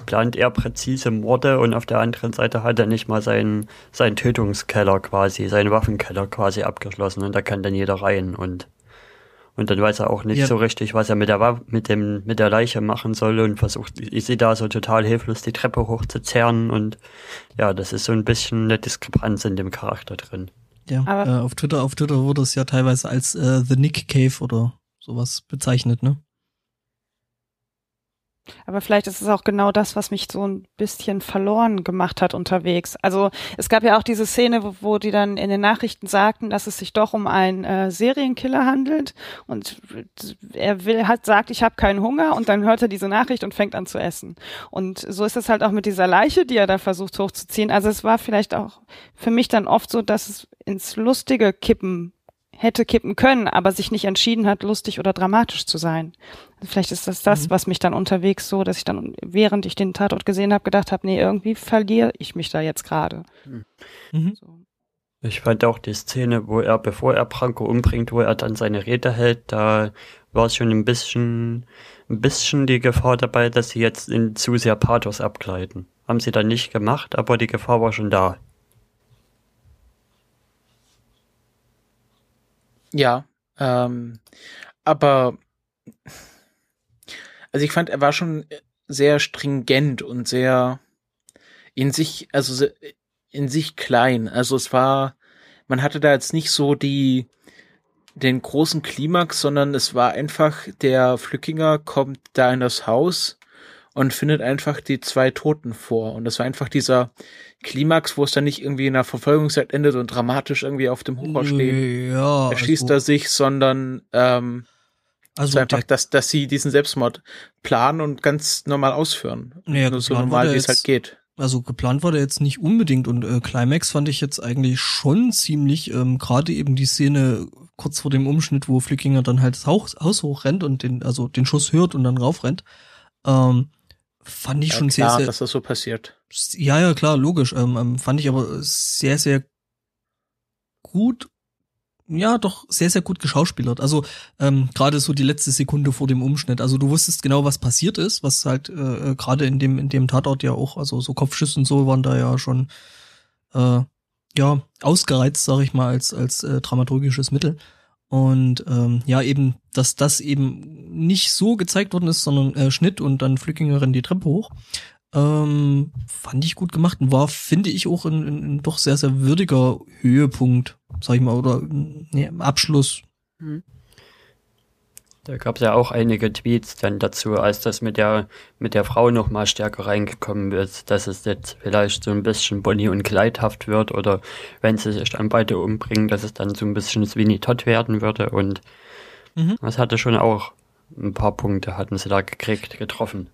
plant er präzise Morde und auf der anderen Seite hat er nicht mal seinen, seinen Tötungskeller quasi, seinen Waffenkeller quasi abgeschlossen und da kann dann jeder rein und und dann weiß er auch nicht Ja. so richtig, was er mit der Wa- mit dem mit der Leiche machen soll und versucht, ich sehe da so total hilflos die Treppe hochzuzerren und ja, das ist so ein bisschen eine Diskrepanz in dem Charakter drin. Ja, Aber- äh, auf Twitter, auf Twitter wurde es ja teilweise als äh, The Nick Cave oder sowas bezeichnet, ne? Aber vielleicht ist es auch genau das, was mich so ein bisschen verloren gemacht hat unterwegs. Also es gab ja auch diese Szene, wo, wo die dann in den Nachrichten sagten, dass es sich doch um einen äh, Serienkiller handelt und er will hat sagt, ich habe keinen Hunger und dann hört er diese Nachricht und fängt an zu essen. Und so ist es halt auch mit dieser Leiche, die er da versucht hochzuziehen. Also es war vielleicht auch für mich dann oft so, dass es ins Lustige kippen hätte kippen können, aber sich nicht entschieden hat, lustig oder dramatisch zu sein. Vielleicht ist das das, Mhm. was mich dann unterwegs so, dass ich dann, während ich den Tatort gesehen habe, gedacht habe, nee, irgendwie verliere ich mich da jetzt gerade. Mhm. So. Ich fand auch die Szene, wo er, bevor er Branko umbringt, wo er dann seine Rede hält, da war es schon ein bisschen, ein bisschen die Gefahr dabei, dass sie jetzt in zu sehr Pathos abgleiten. Haben sie dann nicht gemacht, aber die Gefahr war schon da. Ja, ähm, aber also ich fand, er war schon sehr stringent und sehr in sich, also in sich klein. Also es war, man hatte da jetzt nicht so die den großen Klimax, sondern es war einfach, der Flückinger kommt da in das Haus und findet einfach die zwei Toten vor. Und das war einfach dieser Klimax, wo es dann nicht irgendwie in einer Verfolgungszeit endet und dramatisch irgendwie auf dem Hochhaus steht Ja, erschießt also, er sich, sondern ähm, Also einfach, dass, dass sie diesen Selbstmord planen und ganz normal ausführen. Naja, Nur so normal, wie es halt geht. Also geplant war der jetzt nicht unbedingt und äh, Climax fand ich jetzt eigentlich schon ziemlich, ähm, gerade eben die Szene kurz vor dem Umschnitt, wo Flickinger dann halt das Haus, Haus hochrennt und den, also den Schuss hört und dann raufrennt. Ähm, fand ich Ja, schon klar, sehr, sehr, dass das so passiert. ja, ja, klar, logisch. Ähm, ähm, fand ich aber sehr, sehr gut. Ja, doch sehr, sehr gut geschauspielert. Also ähm, gerade so die letzte Sekunde vor dem Umschnitt. Also du wusstest genau, was passiert ist, was halt äh, äh, gerade in dem in dem Tatort ja auch, also so Kopfschüsse und so waren da ja schon äh, ja ausgereizt, sag ich mal, als als äh, dramaturgisches Mittel. Und ähm, ja, eben, dass das eben nicht so gezeigt worden ist, sondern äh, Schnitt und dann Flückinger rennt die Treppe hoch. Ähm, fand ich gut gemacht und war, finde ich, auch ein, ein, doch sehr, sehr würdiger Höhepunkt, sag ich mal, oder nee, Abschluss. Da gab es ja auch einige Tweets dann dazu, als das mit der mit der Frau noch mal stärker reingekommen ist, dass es jetzt vielleicht so ein bisschen Bonnie und Clydehaft wird oder wenn sie sich dann beide umbringen, dass es dann so ein bisschen Sweeney Todd werden würde und Mhm. das hatte schon auch ein paar Punkte hatten sie da gekriegt, getroffen.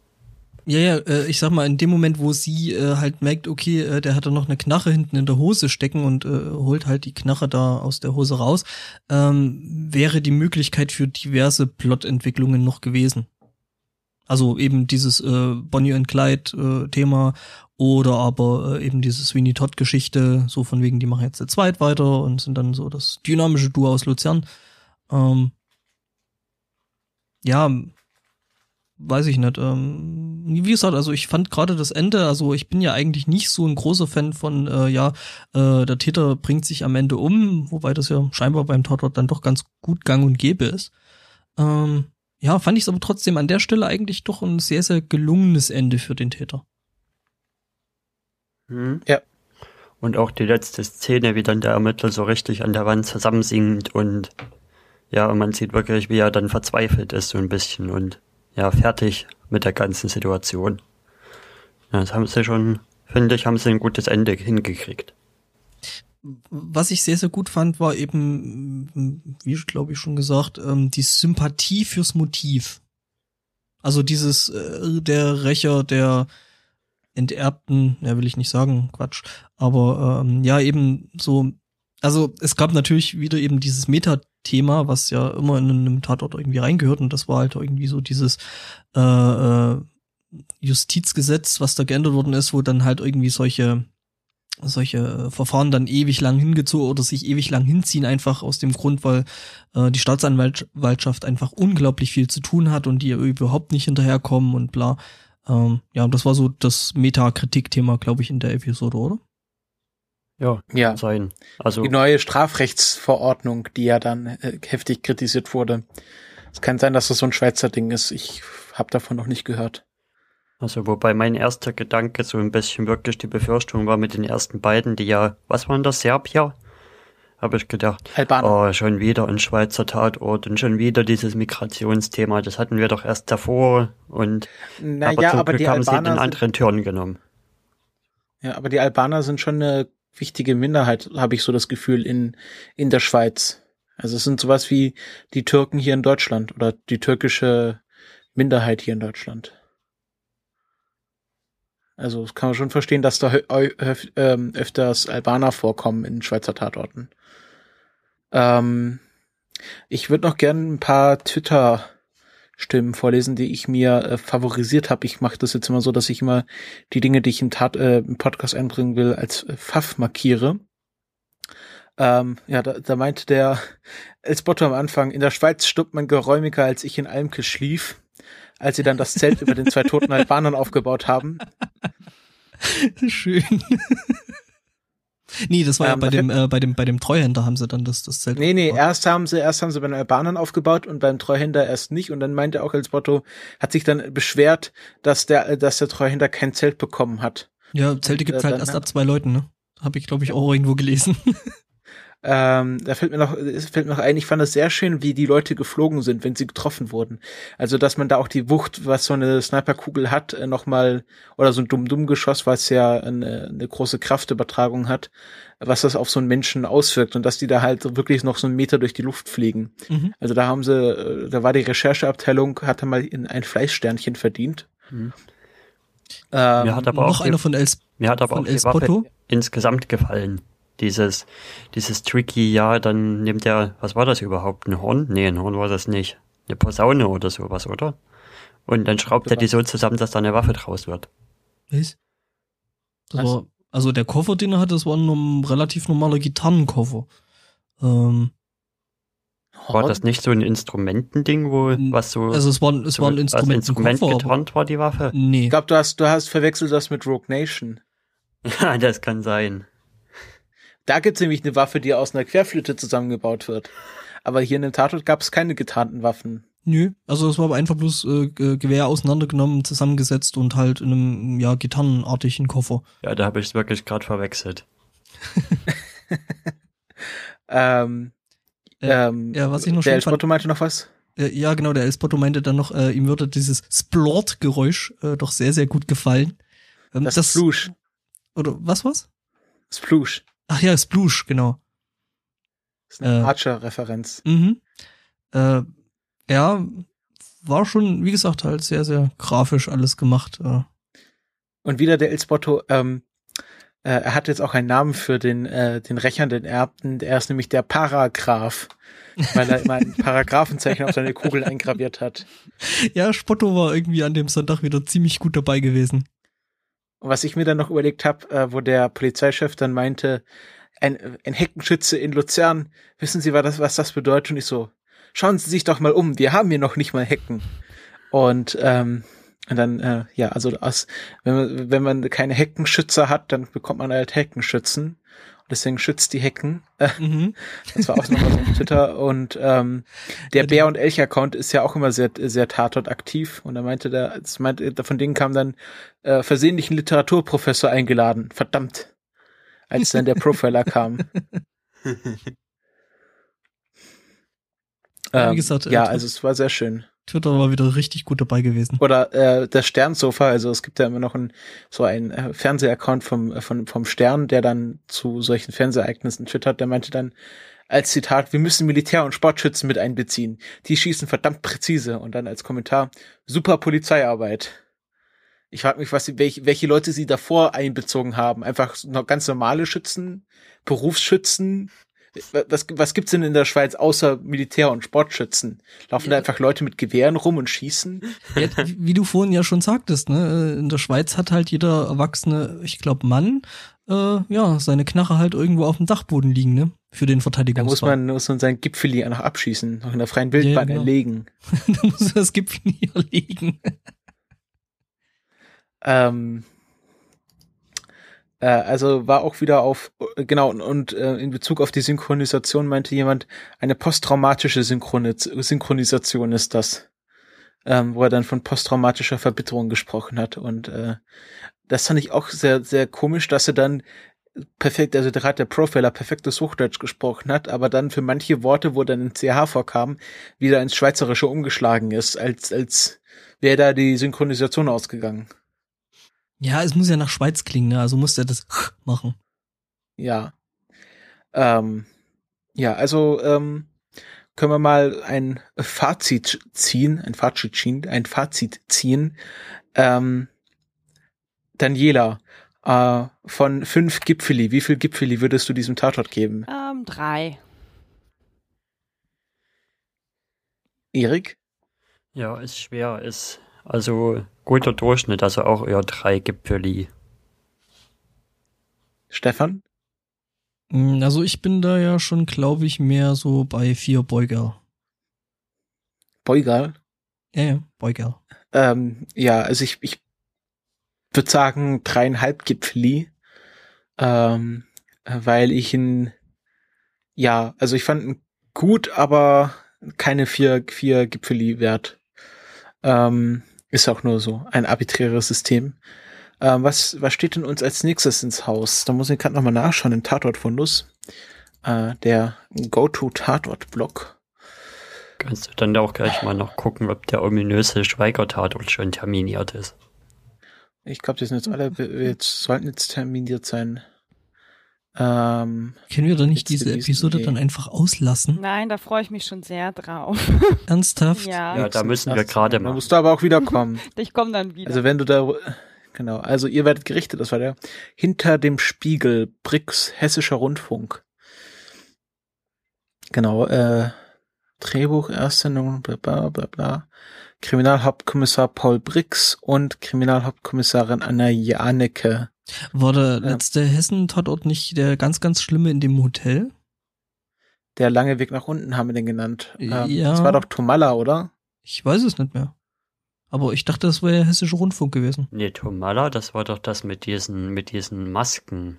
Ja, ja, äh, ich sag mal, in dem Moment, wo sie äh, halt merkt, okay, äh, der hat da noch eine Knarre hinten in der Hose stecken und äh, holt halt die Knarre da aus der Hose raus, ähm, wäre die Möglichkeit für diverse Plotentwicklungen noch gewesen. Also eben dieses äh, Bonnie und Clyde äh, oder aber äh, eben diese Sweeney Todd Geschichte, so von wegen, die machen jetzt der zweit weiter und sind dann so das dynamische Duo aus Luzern. Ähm, ja, weiß ich nicht. Ähm, wie gesagt, also ich fand gerade das Ende, also ich bin ja eigentlich nicht so ein großer Fan von, äh, ja, äh, der Täter bringt sich am Ende um, wobei das ja scheinbar beim Tatort dann doch ganz gut gang und gäbe ist. Ähm, ja, fand ich es aber trotzdem an der Stelle eigentlich doch ein sehr, sehr gelungenes Ende für den Täter. Hm? Ja. Und auch die letzte Szene, wie dann der Ermittler so richtig an der Wand zusammensinkt und ja, und man sieht wirklich, wie er dann verzweifelt ist so ein bisschen und ja, fertig mit der ganzen Situation. Das haben sie schon, finde ich, haben sie ein gutes Ende hingekriegt. Was ich sehr, sehr gut fand, war eben, wie glaube ich schon gesagt, ähm, die Sympathie fürs Motiv. Also dieses, äh, der Rächer der Enterbten, ja will ich nicht sagen, Quatsch, aber ähm, ja eben so, also es gab natürlich wieder eben dieses Metathema, was ja immer in einem Tatort irgendwie reingehört und das war halt irgendwie so dieses äh, äh, Justizgesetz, was da geändert worden ist, wo dann halt irgendwie solche solche Verfahren dann ewig lang hingezogen oder sich ewig lang hinziehen, einfach aus dem Grund, weil äh, die Staatsanwaltschaft einfach unglaublich viel zu tun hat und die überhaupt nicht hinterherkommen und bla. Ähm, ja, das war so das Metakritik-Thema, glaube ich, in der Episode, oder? Ja, Ja. sein. Also, Die neue Strafrechtsverordnung, die ja dann äh, heftig kritisiert wurde. Es kann sein, dass das so ein Schweizer Ding ist. Ich habe davon noch nicht gehört. also wobei mein erster Gedanke so ein bisschen wirklich die Befürchtung war mit den ersten beiden, die ja, was waren das, Serbier? Habe ich gedacht. Albaner. Oh, schon wieder ein Schweizer Tatort und schon wieder dieses Migrationsthema. Das hatten wir doch erst davor und aber naja, zum aber Glück die haben sie den Albaner anderen Turn genommen. ja, aber die Albaner sind schon eine wichtige Minderheit, habe ich so das Gefühl, in, in der Schweiz. Also es sind sowas wie die Türken hier in Deutschland oder die türkische Minderheit hier in Deutschland. Also das kann man schon verstehen, dass da ähm, öfters Albaner vorkommen in Schweizer Tatorten. Ähm, ich würde noch gerne ein paar Twitter-Stimmen vorlesen, die ich mir äh, favorisiert habe. Ich mache das jetzt immer so, dass ich immer die Dinge, die ich im, Tat, äh, im Podcast einbringen will, als äh, Pfaff markiere. Ähm, ja, da, da meinte der [laughs] El Spotto am Anfang, in der Schweiz stirbt man geräumiger, als ich in Almke schlief, als sie dann das Zelt über den zwei toten Albanern aufgebaut haben. [laughs] Schön. Nee, das war ja Ähm, bei da dem, [laughs] äh, bei dem, bei dem Treuhänder haben sie dann das, das Zelt. Nee, nee, aufgebaut. erst haben sie, erst haben sie bei den Albanern aufgebaut und beim Treuhänder erst nicht. Und dann meinte auch El Spotto, hat sich dann beschwert, dass der, dass der Treuhänder kein Zelt bekommen hat. Ja, Zelte gibt's äh, halt erst ab zwei Leuten, ne? Habe ich, glaube ich, auch irgendwo gelesen. [laughs] ähm, da fällt mir noch, es fällt mir noch ein, ich fand das sehr schön, wie die Leute geflogen sind, wenn sie getroffen wurden. Also, dass man da auch die Wucht, was so eine Sniperkugel hat, äh, nochmal, oder so ein Dumm-Dumm-Geschoss, was ja eine, eine große Kraftübertragung hat, was das auf so einen Menschen auswirkt und dass die da halt wirklich noch so einen Meter durch die Luft fliegen. Mhm. Also da haben sie, äh, da war die Rechercheabteilung, hatte mal in ein Fleischsternchen verdient. Mhm. Ähm, Mir hat aber Noch auch einer von Els mir hat aber von auch die Waffe insgesamt gefallen. Dieses, dieses tricky, ja, dann nimmt er, was war das überhaupt? Ein Horn? Nee, ein Horn war das nicht. Eine Posaune oder sowas, oder? Und dann schraubt er die so zusammen, dass da eine Waffe draus wird. Was? Das Was? war, also der Koffer, den er hatte, das war ein relativ normaler Gitarrenkoffer. Ähm, War das nicht so ein Instrumentending, wo, was so, also es war, es so war ein als Instrument aber getarnt war, die Waffe? nee. Ich glaube, du hast, du hast verwechselt das mit Rogue Nation. [laughs] Ja, das kann sein. Da gibt's nämlich eine Waffe, die aus einer Querflöte zusammengebaut wird. Aber hier in dem Tatort gab es keine getarnten Waffen. Nö, also es war aber einfach bloß äh, Ge- Gewehr auseinandergenommen, zusammengesetzt und halt in einem ja gitarrenartigen Koffer. Ja, da habe ich es wirklich gerade verwechselt. [laughs] Ähm, Äh, ähm, ja, was ich noch der schön El fand- Spotto meinte noch was? Äh, ja, genau, der Elspotto meinte dann noch, äh, ihm würde dieses Splort-Geräusch äh, doch sehr, sehr gut gefallen. Ähm, Das, Splush. Oder was was? Splush. Ach ja, Splush, genau. Das ist eine Äh. Archer-Referenz. Mhm. Äh, ja, war schon, wie gesagt, halt sehr, sehr grafisch alles gemacht. Äh. Und wieder der El Spotto, ähm, äh, er hat jetzt auch einen Namen für den, äh, den rächernden Erbten. Er ist nämlich der Paragraph, weil er immer ein [laughs] Paragraphenzeichen auf seine Kugel eingraviert hat. Ja, Spotto war irgendwie an dem Sonntag wieder ziemlich gut dabei gewesen. Was ich mir dann noch überlegt habe, äh, wo der Polizeichef dann meinte, ein, ein Heckenschütze in Luzern, wissen Sie, was das, was das bedeutet? Und ich so, schauen Sie sich doch mal um, wir haben hier noch nicht mal Hecken. Und, ähm, und dann, äh, ja, also aus, wenn man, wenn man keine Heckenschützer hat, dann bekommt man halt Heckenschützen. Deswegen schützt die Hecken. Äh, [laughs] Mhm. das war auch noch was auf Twitter. Und ähm, der Bär und Elch-Account ist ja auch immer sehr, sehr Tatort aktiv. Und er meinte, da, es meinte, von denen kam dann äh, versehentlich ein Literaturprofessor eingeladen. Verdammt. Als dann der [laughs] Profiler kam. Ähm, gesagt, äh, ja, Twitter- also es war sehr schön. Twitter war wieder richtig gut dabei gewesen. Oder äh, das Sternsofa, also es gibt ja immer noch ein, so ein äh, Fernsehaccount vom, äh, vom, vom Stern, der dann zu solchen Fernsehereignissen twittert, der meinte dann als Zitat, wir müssen Militär- und Sportschützen mit einbeziehen. Die schießen verdammt präzise. Und dann als Kommentar, super Polizeiarbeit. Ich frage mich, was sie, welche, welche Leute sie davor einbezogen haben. Einfach noch ganz normale Schützen, Berufsschützen. Was, was gibt's denn in der Schweiz außer Militär- und Sportschützen? Laufen da einfach Leute mit Gewehren rum und schießen? Ja, wie du vorhin ja schon sagtest, ne, äh, in der Schweiz hat halt jeder erwachsene, ich glaube Mann, äh, ja, seine Knarre halt irgendwo auf dem Dachboden liegen, ne, für den Da Verteidigungsfall. muss man, muss man sein Gipfeli noch abschießen, noch in der freien Wildbahn Ja, genau. erlegen. [laughs] da muss er das Gipfel hier liegen. Ähm, äh, also war auch wieder auf, äh, genau, und, und äh, in Bezug auf die Synchronisation meinte jemand, eine posttraumatische Synchronis Synchronisation ist das. Ähm, wo er dann von posttraumatischer Verbitterung gesprochen hat. Und äh, das fand ich auch sehr, sehr komisch, dass er dann perfekt, also da hat der Profiler perfektes Hochdeutsch gesprochen hat, aber dann für manche Worte, wo dann ein CH vorkam, wieder ins Schweizerische umgeschlagen ist, als, als wäre da die Synchronisation ausgegangen. Ja, es muss ja nach Schweiz klingen, ne, also muss er das [laughs] machen. Ja. Ähm, ja, also ähm, können wir mal ein Fazit ziehen, ein Fazit ziehen, ein Fazit ziehen. Ähm, Daniela, äh, von fünf Gipfeli, wie viel Gipfeli würdest du diesem Tatort geben? Ähm, drei. Erik? Ja, ist schwer, ist also guter Durchschnitt, also auch eher drei Gipfeli. Stefan? Mm, Also ich bin da ja schon, glaube ich, mehr so bei vier Beuger. Beugal? Ja, ja, Beuger. Ähm, ja, also ich, ich würde sagen dreieinhalb Gipfeli, ähm, äh, weil ich ihn, ja, also ich fand ihn gut, aber keine vier, vier Gipfeli wert. Ähm, ist auch nur so ein arbiträres System. Ähm, was, was steht denn uns als nächstes ins Haus? Da muss ich gerade nochmal nachschauen, im Tatortfundus. äh, der Go-To-Tatort-Blog. Kannst du dann auch gleich mal noch gucken, ob der ominöse Schweiger-Tatort schon terminiert ist. Ich glaube, die sind jetzt alle, jetzt sollten jetzt terminiert sein. Ähm, Können wir da nicht diese die- Episode nee. dann einfach auslassen? Nein, da freue ich mich schon sehr drauf. [laughs] Ernsthaft? ja, Ja, da müssen wir gerade Da mal. musst du aber auch wieder kommen. [laughs] ich komme dann wieder. Also wenn du da, genau, also ihr werdet gerichtet, das war der Hinter dem Spiegel, Brix, Hessischer Rundfunk. Genau, äh, Drehbuch, Erstsendung, bla bla bla bla. Kriminalhauptkommissar Paul Brix und Kriminalhauptkommissarin Anna Janecke. War der Ja. letzte Hessen-Tatort nicht der ganz, ganz schlimme in dem Hotel? Der lange Weg nach unten haben wir den genannt. Ähm, Ja. Das war doch Tomalla, oder? Ich weiß es nicht mehr. Aber ich dachte, das wäre der Hessische Rundfunk gewesen. Nee, Tomala, das war doch das mit diesen, mit diesen Masken.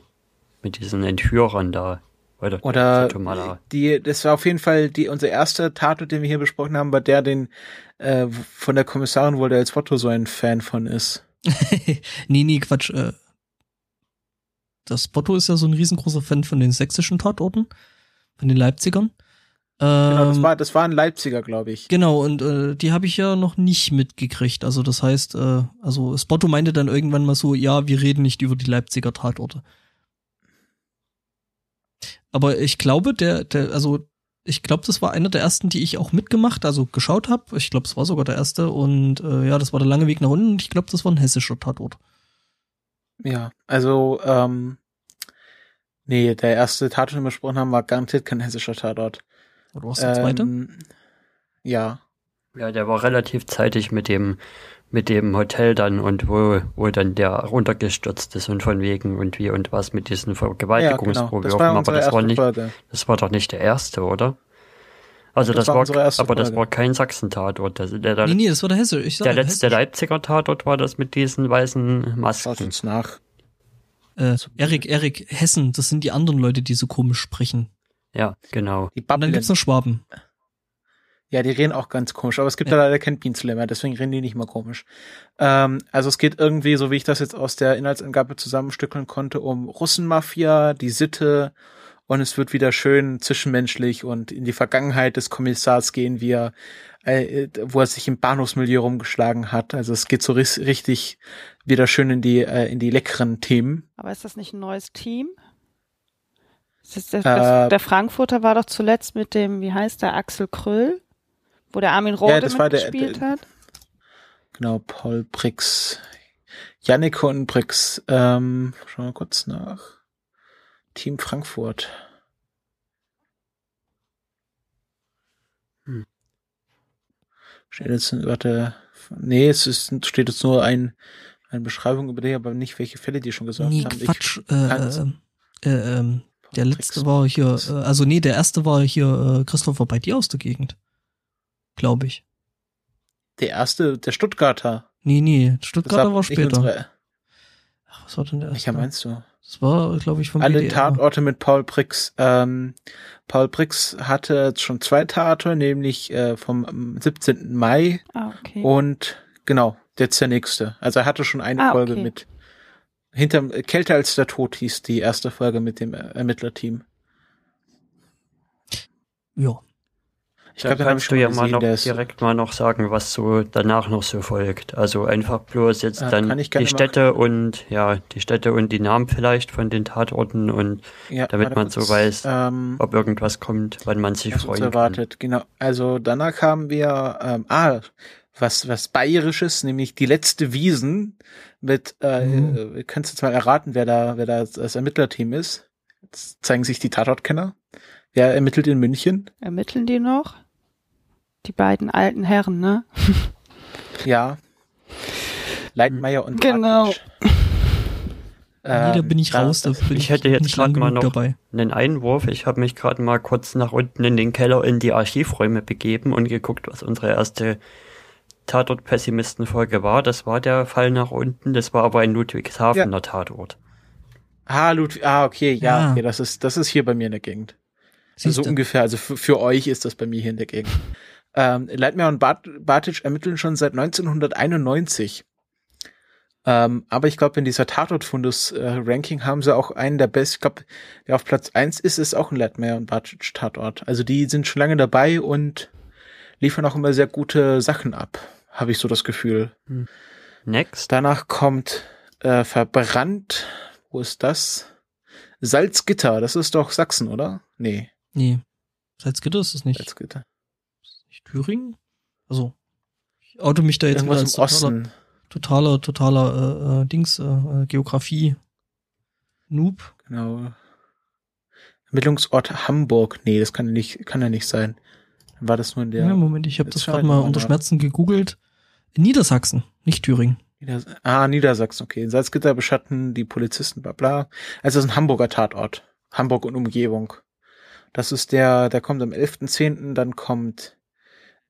Mit diesen Entführern da. War doch Oder Tomala. die, das war auf jeden Fall die, unser erster Tatort, den wir hier besprochen haben, war der, den äh, von der Kommissarin, wo der als Foto so ein Fan von ist. [laughs] nee, nee, Quatsch. Äh, das Botto ist ja so ein riesengroßer Fan von den sächsischen Tatorten, von den Leipzigern. Genau, das Ähm, war, das war ein Leipziger, glaube ich. Genau, und äh, die habe ich ja noch nicht mitgekriegt. Also das heißt, äh, also Spotto meinte dann irgendwann mal so, ja, wir reden nicht über die Leipziger Tatorte. Aber ich glaube, der, der, also ich glaube, das war einer der ersten, die ich auch mitgemacht, also geschaut habe. Ich glaube, es war sogar der erste und äh, ja, das war der lange Weg nach unten und ich glaube, das war ein hessischer Tatort. Ja, also, ähm, nee, der erste Tatort, den wir besprochen haben, war garantiert kein hessischer Tatort. Oder was der zweite? Ähm, ja, Ja, der war relativ zeitig mit dem, mit dem Hotel dann und wo, wo dann der runtergestürzt ist und von wegen und wie und was mit diesen ja, genau. Das aber das war nicht, Folge. das war doch nicht der erste, oder? Also Das das, war war, aber das Folge. war kein Sachsen-Tatort. Das, der, der, nee, nee, das war der Hesse. Der letzte. Leipziger Tatort war das mit diesen weißen Schaut Masken. uns nach. Äh, Erik, Erik, Hessen, das sind die anderen Leute, die so komisch sprechen. Ja, genau. Die Und dann Babbeln. gibt's noch Schwaben. Ja, die reden auch ganz komisch, aber es gibt Ja. da leider kein Bienenslem mehr, deswegen reden die nicht mal komisch. Ähm, also es geht irgendwie, so wie ich das jetzt aus der Inhaltsangabe zusammenstückeln konnte, um Russenmafia, die Sitte und es wird wieder schön zwischenmenschlich und in die Vergangenheit des Kommissars gehen, wie er, äh, wo er sich im Bahnhofsmilieu rumgeschlagen hat. Also es geht so ris- richtig wieder schön in die, äh, in die leckeren Themen. Aber ist das nicht ein neues Team? Der, Äh, der Frankfurter war doch zuletzt mit dem, wie heißt der, Axel Kröll, wo der Armin Rohde das war der- mitgespielt der- hat. Genau, Paul Brix. Janneke und Brix. Ähm, schauen wir kurz nach. Team Frankfurt. Hm. Steht jetzt, warte, nee, es ist, steht jetzt nur ein, eine Beschreibung über die, aber nicht, welche Fälle die schon gesagt Nee, haben. Ich- Quatsch. Äh, kann's- äh, äh, ähm, der letzte war hier, äh, also nee, der erste war hier äh, Christopher bei dir aus der Gegend. Glaube ich. der erste, der Stuttgarter. Nee, nee, Stuttgarter war später. unsere- Ach, was war denn der erste? Welcher meinst du? Das war, glaube ich, vom Alle WDR. Tatorte mit Paul Brix. Ähm, Paul Brix hatte jetzt schon zwei Tatorte, nämlich äh, vom ähm, 17. Mai Ah, okay. und genau, jetzt der nächste. Also er hatte schon eine Ah, Folge okay. mit. Hinterm äh, Kälter als der Tod hieß die erste Folge mit dem äh, Ermittlerteam. Ja. Ich Da glaube, habe ich kannst du ja mal mal gesehen. noch direkt mal noch sagen, was so danach noch so folgt. Also einfach bloß jetzt Äh, dann kann die Städte und ja, die Städte und die Namen vielleicht von den Tatorten und ja, damit man so weiß, ähm, ob irgendwas kommt, wann man sich freuen kann. erwartet. Genau. Also danach haben wir ähm, ah was was bayerisches, nämlich die letzte Wiesen mit. Äh, Mhm. äh, kannst du jetzt mal erraten, wer da wer da das Ermittlerteam ist? Jetzt zeigen sich die Tatortkenner. Wer ermittelt in München? Ermitteln die noch? Die beiden alten Herren, ne? Ja. Leitmeier und Genau. Bartsch. nee, da Ähm, bin ich raus, da bin ich hätte jetzt nicht lang grad mal noch- dabei. Einen Einwurf. Ich habe mich gerade mal kurz nach unten in den Keller in die Archivräume begeben und geguckt, was unsere erste Tatort-Pessimisten-Folge war. Das war der Fall nach unten. Das war aber ein Ludwigshafener Tatort. Ah, Ludwig, ah, okay, ja, Ja. okay, das ist, das ist hier bei mir in der Gegend. Also so Siehste. ungefähr, also für, für euch ist das bei mir hier in der Gegend. ähm, Leitmeier und Bart, Bartic ermitteln schon seit 1991. Ähm, aber ich glaube, in dieser Tatort-Fundus-Ranking haben sie auch einen der besten, ich glaube, der auf Platz eins ist, ist auch ein Ledmeyer und Bartic Tatort. Also die sind schon lange dabei und liefern auch immer sehr gute Sachen ab, habe ich so das Gefühl. Next. Danach kommt äh, Verbrannt. Wo ist das? Salzgitter, das ist doch Sachsen, oder? Nee, Nee. Salzgitter ist es nicht. Salzgitter. nicht Thüringen? Also, ich auto mich da jetzt Irgendwas als im totaler, totaler, totaler äh, äh, Dings, äh, äh, Geografie. Noob. Genau. Ermittlungsort Hamburg. Nee, das kann ja nicht, kann ja nicht sein. Dann war das nur in der Ja, Moment, ich habe das gerade mal mal unter. Schmerzen gegoogelt. Niedersachsen, nicht Thüringen. Nieder ah, Niedersachsen, okay. In Salzgitter beschatten die Polizisten, bla bla. Also das ist ein Hamburger Tatort. Hamburg und Umgebung. Das ist der, der kommt am 11.10., dann kommt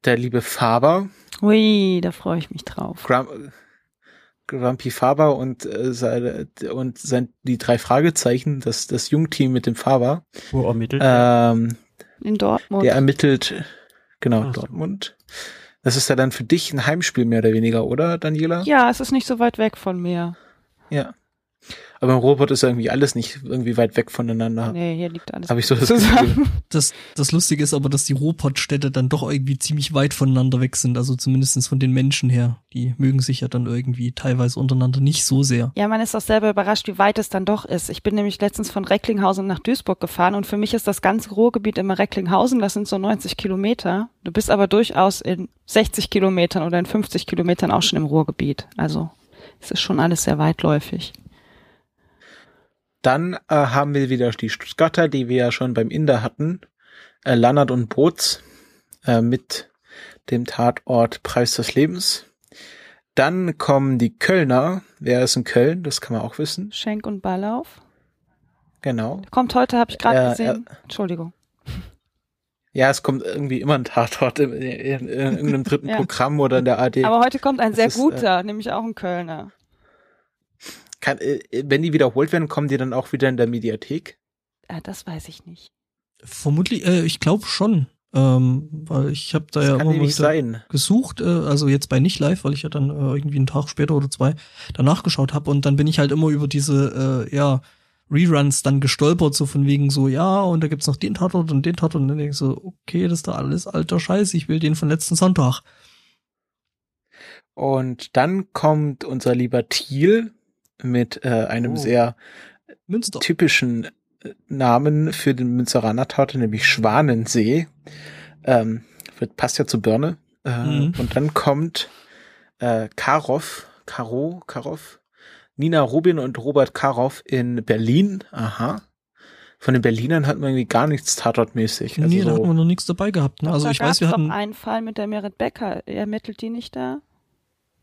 der liebe Faber, Ui, da freue ich mich drauf. Grum, Grumpy Faber und, äh, seine, und sein, die drei Fragezeichen, das, das Jungteam mit dem Faber, Wo ermittelt er? ähm, In Dortmund. der ermittelt, genau, Ach. Dortmund. Das ist ja dann für dich ein Heimspiel mehr oder weniger, oder, Daniela? ja, es ist nicht so weit weg von mir. Ja. Aber im Robot ist irgendwie alles nicht irgendwie weit weg voneinander. Nee, hier liegt alles Habe ich so das Gefühl. zusammen. Das, das Lustige ist aber, dass die Ruhrpottstädte dann doch irgendwie ziemlich weit voneinander weg sind, also zumindestens von den Menschen her. Die mögen sich ja dann irgendwie teilweise untereinander nicht so sehr. Ja, man ist auch selber überrascht, wie weit es dann doch ist. Ich bin nämlich letztens von Recklinghausen nach Duisburg gefahren und für mich ist das ganze Ruhrgebiet immer Recklinghausen, das sind so 90 Kilometer. Du bist aber durchaus in 60 Kilometern oder in 50 Kilometern auch schon im Ruhrgebiet. Also es ist schon alles sehr weitläufig. Dann äh, haben wir wieder die Stuttgarter, die wir ja schon beim Inder hatten. Äh, Lannert und Boots äh, mit dem Tatort Preis des Lebens. Dann kommen die Kölner. Wer ist in Köln? Das kann man auch wissen. Schenk und Ballauf. Genau. Kommt heute, habe ich gerade Äh, gesehen. Entschuldigung. Ja, es kommt irgendwie immer ein Tatort in, in, in irgendeinem dritten [laughs] Ja. Programm oder in der AD. Aber heute kommt ein das sehr ist, äh, guter, nämlich auch ein Kölner. Kann, äh, wenn die wiederholt werden, kommen die dann auch wieder in der Mediathek? Ah, das weiß ich nicht. Vermutlich, äh, ich glaube schon. Ähm, weil ich habe da Das ja immer mal sein. gesucht, äh, also jetzt bei nicht live, weil ich ja dann äh, irgendwie einen Tag später oder zwei danach geschaut habe und dann bin ich halt immer über diese äh, ja Reruns dann gestolpert, so von wegen so, ja, und da gibt's noch den Tatort und den Tatort und dann denk ich so, okay, das ist da alles alter Scheiß, ich will den von letzten Sonntag. Und dann kommt unser lieber Thiel mit äh, einem Oh. sehr Münster. typischen äh, Namen für den Münzeraner Torte, nämlich Schwanensee. Ähm, wird, passt ja zu Birne. Äh, Mhm. Und dann kommt äh, Karov, Karo, Karov, Nina Rubin und Robert Karov in Berlin. Aha. Von den Berlinern hat man irgendwie gar nichts Tatortmäßig. Also nee, da hatten wir so, noch nichts dabei gehabt. Ne? Also da ich weiß, wir hatten einen Fall mit der Merit Becker. Ermittelt die nicht da?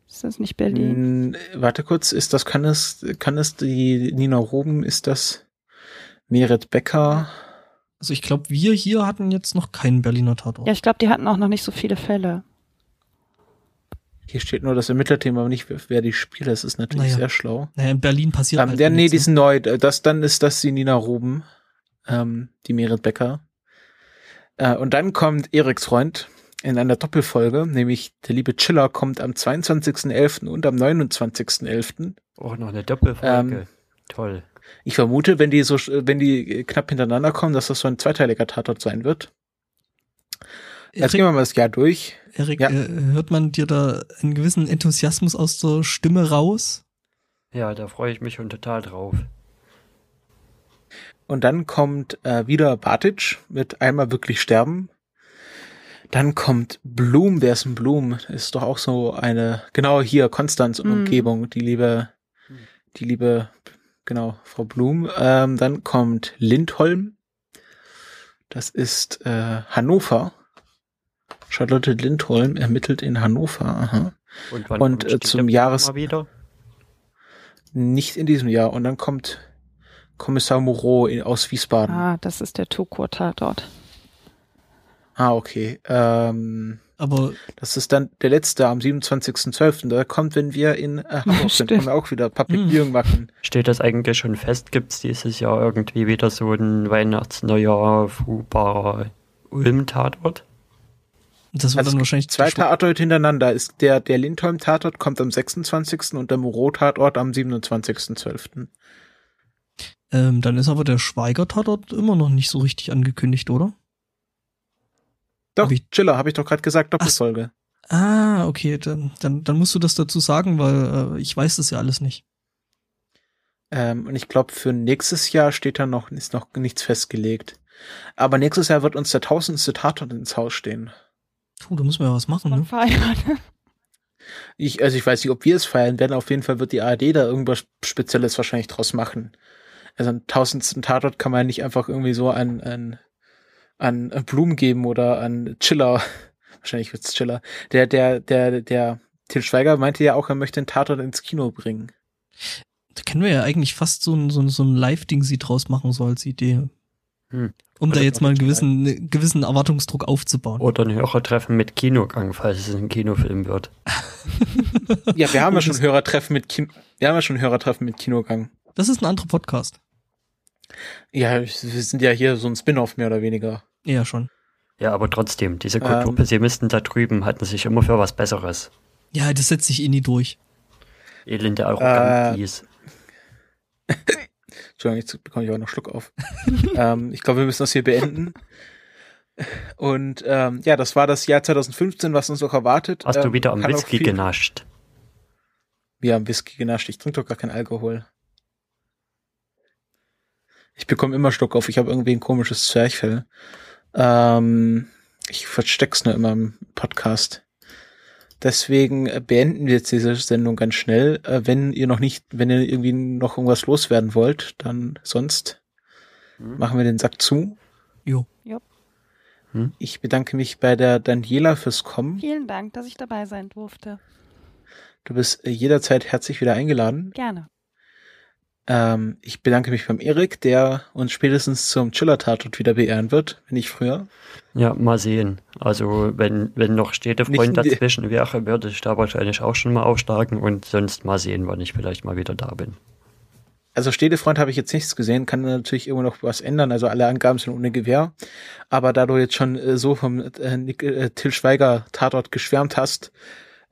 Ist das nicht Berlin? Warte kurz, ist das, kann es, kann es die Nina Ruben, ist das Meret Becker? Also ich glaube, wir hier hatten jetzt noch keinen Berliner Tatort. Ja, ich glaube, die hatten auch noch nicht so viele Fälle. Hier steht nur das Ermittlerthema, aber nicht, wer- die spielt. Das ist natürlich Naja. sehr schlau. Naja, in Berlin passiert Ähm, halt der, nee, die ne? sind neu. Das, dann ist das die Nina Ruben, ähm, die Meret Becker. Äh, und dann kommt Eriks Freund in einer Doppelfolge, nämlich der liebe Chiller kommt am 22.11. und am 29.11. Oh, noch eine Doppelfolge. Ähm, Toll. Ich vermute, wenn die so, wenn die knapp hintereinander kommen, dass das so ein zweiteiliger Tatort sein wird. Jetzt gehen Erik, wir mal das Jahr durch. Erik Ja. äh, hört man dir da einen gewissen Enthusiasmus aus der Stimme raus? Ja, da freue ich mich schon total drauf. Und dann kommt äh, wieder Bartic mit einmal wirklich sterben. Dann kommt Blum, wer ist ein Blum? Ist doch auch so eine, genau hier, Konstanz und Mhm. Umgebung, die liebe, die liebe, genau, Frau Blum. Ähm, dann kommt Lindholm. Das ist äh, Hannover. Charlotte Lindholm ermittelt in Hannover. Aha. Und, wann Und, kommt äh, zum Jahres- mal wieder? Nicht in diesem Jahr. Und dann kommt Kommissar Moreau in, aus Wiesbaden. Ah, das ist der Tukur-Tatort. Ah, okay. Ähm, Aber das ist dann der letzte am 27.12. Da kommt, wenn wir in äh, Hamburg sind, können wir auch wieder Public. Viewing machen. Steht das eigentlich schon fest? Gibt's dieses Jahr irgendwie wieder so ein Weihnachts-Neujahr fuhrbarer Ulm-Tatort? Das wird Also dann wahrscheinlich Zwei Tatorte hintereinander. Ist der, der Lindholm-Tatort kommt am 26. und der Moreau-Tatort am 27.12. ähm, Dann ist aber der Schweiger-Tatort immer noch nicht so richtig angekündigt, oder? Doch, Hab ich- Chiller, habe ich doch gerade gesagt, Doppelfolge. Ah, okay, dann, dann, dann musst du das dazu sagen, weil äh, ich weiß das ja alles nicht. Ähm, und ich glaube, für nächstes Jahr steht da noch, ist noch nichts festgelegt. Aber nächstes Jahr wird uns der tausendste Tatort ins Haus stehen. Puh, da müssen wir ja was machen, ne? feiern. Ich, also ich weiß nicht, ob wir es feiern werden. Auf jeden Fall wird die ARD da irgendwas Spezielles wahrscheinlich draus machen. Also einen tausendsten Tatort kann man ja nicht einfach irgendwie so an, an, an Blumen geben oder an Chiller. [laughs] Wahrscheinlich wird's Chiller. Der, der, der, der Til Schweiger meinte ja auch, er möchte einen Tatort ins Kino bringen. Da können wir ja eigentlich fast so ein, so ein, so ein Live-Ding sie draus machen, so als Idee. Hm. Um da Oder jetzt mal einen gewissen, ne, gewissen Erwartungsdruck aufzubauen. Oder ein Hörertreffen mit Kinogang, falls es ein Kinofilm wird. [laughs] Ja, wir haben ja schon Hörertreffen mit Kino, wir haben ja schon Hörertreffen mit Kinogang. Das ist ein anderer Podcast. Ja, wir sind ja hier so ein Spin-off mehr oder weniger. Eher schon. Ja, aber trotzdem, diese Ähm. Kulturpessimisten da drüben hatten sich immer für was Besseres. Ja, das setzt sich eh nie durch. Elende Äh. Arroganties. [laughs] Entschuldigung, jetzt bekomme ich auch noch Schluck auf. [laughs] ähm, ich glaube, wir müssen das hier beenden. Und ähm, ja, das war das Jahr 2015, was uns noch erwartet. Hast ähm, du wieder am auch Whisky viel- genascht? Wir haben Whisky genascht. Ich trinke doch gar keinen Alkohol. Ich bekomme immer Schluck auf. Ich habe irgendwie ein komisches Zwerchfell. Ähm, ich versteck's nur immer im Podcast. Deswegen äh, beenden wir jetzt diese Sendung ganz schnell. Äh, wenn ihr noch nicht, wenn ihr irgendwie noch irgendwas loswerden wollt, dann sonst Hm? machen wir den Sack zu. Jo. Ich bedanke mich bei der Daniela fürs Kommen. Vielen Dank, dass ich dabei sein durfte. Du bist äh, jederzeit herzlich wieder eingeladen. Gerne. Ähm, ich bedanke mich beim Erik, der uns spätestens zum Chiller-Tatort wieder beehren wird, wenn nicht früher. Ja, mal sehen. Also, wenn, wenn noch Städtefreund dazwischen wäre, würde ich da wahrscheinlich auch schon mal aufschlagen und sonst mal sehen, wann ich vielleicht mal wieder da bin. Also Städtefreund habe ich jetzt nichts gesehen, kann natürlich immer noch was ändern. Also alle Angaben sind ohne Gewähr. Aber da du jetzt schon äh, so vom äh, äh, Till Schweiger Tatort geschwärmt hast,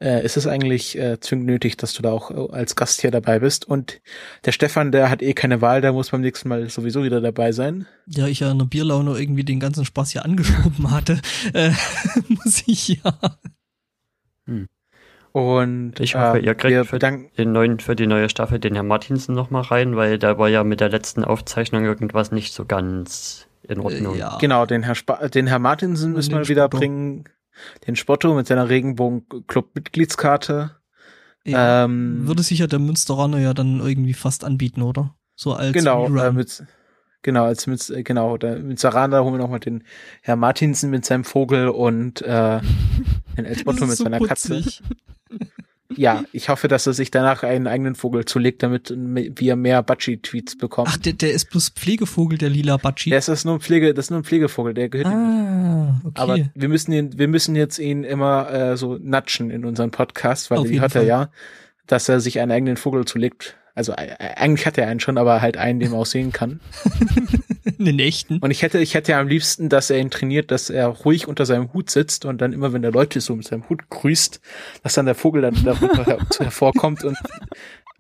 äh, ist es eigentlich äh, zwingend nötig, dass du da auch äh, als Gast hier dabei bist. Und der Stefan, der hat eh keine Wahl, der muss beim nächsten Mal sowieso wieder dabei sein. Ja, ich ja in der Bierlaune irgendwie den ganzen Spaß hier angeschoben hatte, äh, [laughs] muss ich ja. Und Ich hoffe, äh, ihr kriegt für den neuen, für die neue Staffel den Herrn Martinsen noch mal rein, weil da war ja mit der letzten Aufzeichnung irgendwas nicht so ganz in Ordnung. Äh, ja. Genau, den Herr, Spa den Herr Martinsen müssen wir wieder Spotto. bringen. Den Spotto mit seiner Regenbogen-Club-Mitgliedskarte. ja. Ähm, Würde sich ja der Münsteraner ja dann irgendwie fast anbieten, oder? So als genau, äh, mit, genau, als mit, äh, genau, der, mit Saranda holen wir nochmal den Herr Martinsen mit seinem Vogel und äh, den El Spotto mit so seiner putzig. Katze. [laughs] Ja, ich hoffe, dass er sich danach einen eigenen Vogel zulegt, damit wir mehr Batschi-Tweets bekommen. Ach, der, der ist bloß Pflegevogel, der lila Batschi. der ist das nur ein Pflege, das ist nur ein Pflegevogel, der gehört nicht. ah, okay. Aber wir müssen ihn, wir müssen jetzt ihn immer äh, so natschen in unseren Podcast, weil die hört er ja, dass er sich einen eigenen Vogel zulegt. Also äh, eigentlich hat er einen schon, aber halt einen, den man auch sehen kann. [laughs] [laughs] einen echten. Und ich hätte, ich hätte ja am liebsten, dass er ihn trainiert, dass er ruhig unter seinem Hut sitzt und dann immer, wenn der Leute so mit seinem Hut grüßt, dass dann der Vogel dann darunter her [laughs] hervorkommt und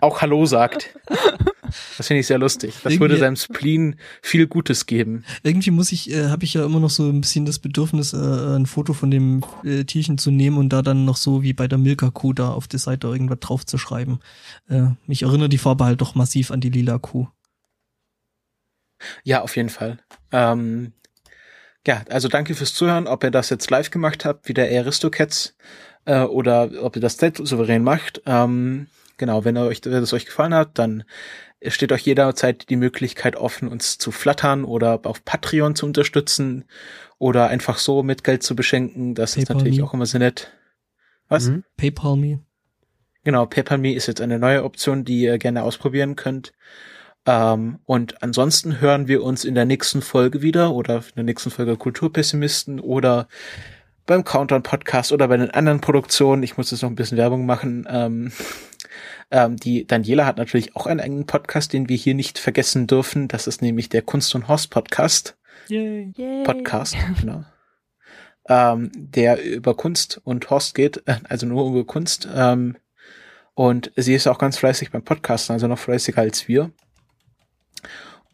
auch Hallo sagt. Das finde ich sehr lustig. Das würde Irgendwie- seinem Spleen viel Gutes geben. Irgendwie muss ich, äh, habe ich ja immer noch so ein bisschen das Bedürfnis, äh, ein Foto von dem äh, Tierchen zu nehmen und da dann noch so wie bei der Milka-Kuh da auf der Seite irgendwas drauf zu schreiben. Äh, mich erinnert die Farbe halt doch massiv an die lila Kuh. Ja, auf jeden Fall. Ähm, ja, also danke fürs Zuhören, ob ihr das jetzt live gemacht habt, wie der Aristocats, äh, oder ob ihr das selbst souverän macht. Ähm, genau, wenn euch wenn das euch gefallen hat, dann steht euch jederzeit die Möglichkeit offen, uns zu flattern oder auf Patreon zu unterstützen oder einfach so mit Geld zu beschenken. Das ist PayPal natürlich me. auch immer sehr nett. Was? Mhm. PayPal me. Genau, PayPal.me ist jetzt eine neue Option, die ihr gerne ausprobieren könnt. Ähm, und ansonsten hören wir uns in der nächsten Folge wieder oder in der nächsten Folge Kulturpessimisten oder beim Countdown Podcast oder bei den anderen Produktionen. Ich muss jetzt noch ein bisschen Werbung machen. Ähm, [laughs] ähm, die Daniela hat natürlich auch einen eigenen Podcast, den wir hier nicht vergessen dürfen. Das ist nämlich der Kunst und Horst Podcast. Yay. Yay. Podcast, genau. ähm, der über Kunst und Horst geht, äh, also nur über Kunst. Ähm, und sie ist auch ganz fleißig beim Podcasten, also noch fleißiger als wir.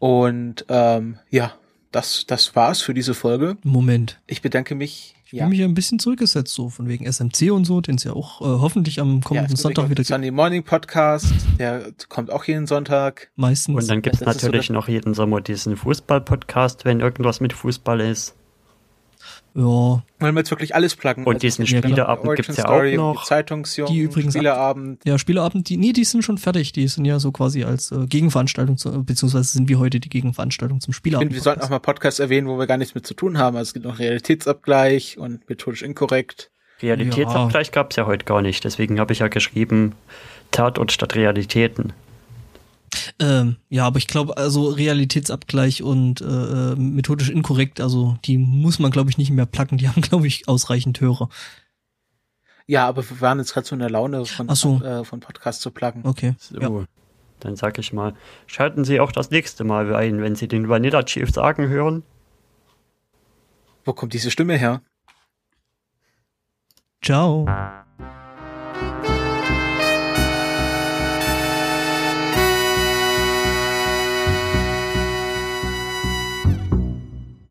Und ähm, ja, das, das war's für diese Folge. Moment. Ich bedanke mich. Ich ja. bin mich ein bisschen zurückgesetzt, so von wegen SMC und so, den es ja auch äh, hoffentlich am kommenden ja, Sonntag wieder gibt. Sunday Morning Podcast, der kommt auch jeden Sonntag. Meistens. Und dann gibt's natürlich so noch jeden Sommer diesen Fußball-Podcast, wenn irgendwas mit Fußball ist. Ja. Wollen wir jetzt wirklich alles pluggen? Und also diesen Spieleabend gibt's ja auch noch. Zeitungsjungen, die übrigens Spieleabend. Ja, Spieleabend, die, nee, die sind schon fertig. Die sind ja so quasi als äh, Gegenveranstaltung, zu, beziehungsweise sind wir heute die Gegenveranstaltung zum Spieleabend. Ich finde, wir sollten auch mal Podcasts erwähnen, wo wir gar nichts mit zu tun haben. Also es gibt noch Realitätsabgleich und methodisch inkorrekt. Realitätsabgleich ja. gab's ja heute gar nicht. Deswegen habe ich ja geschrieben, Tatort statt Realitäten. Ähm, ja, aber ich glaube, also Realitätsabgleich und äh, äh, methodisch inkorrekt, also die muss man, glaube ich, nicht mehr placken. Die [laughs] haben, glaube ich, ausreichend Hörer. Ja, aber wir waren jetzt gerade so in der Laune von, so. äh, von Podcast zu placken. Okay. So. Ja. Dann sag ich mal, schalten Sie auch das nächste Mal ein, wenn Sie den Vanilla Chief sagen hören. Wo kommt diese Stimme her? Ciao.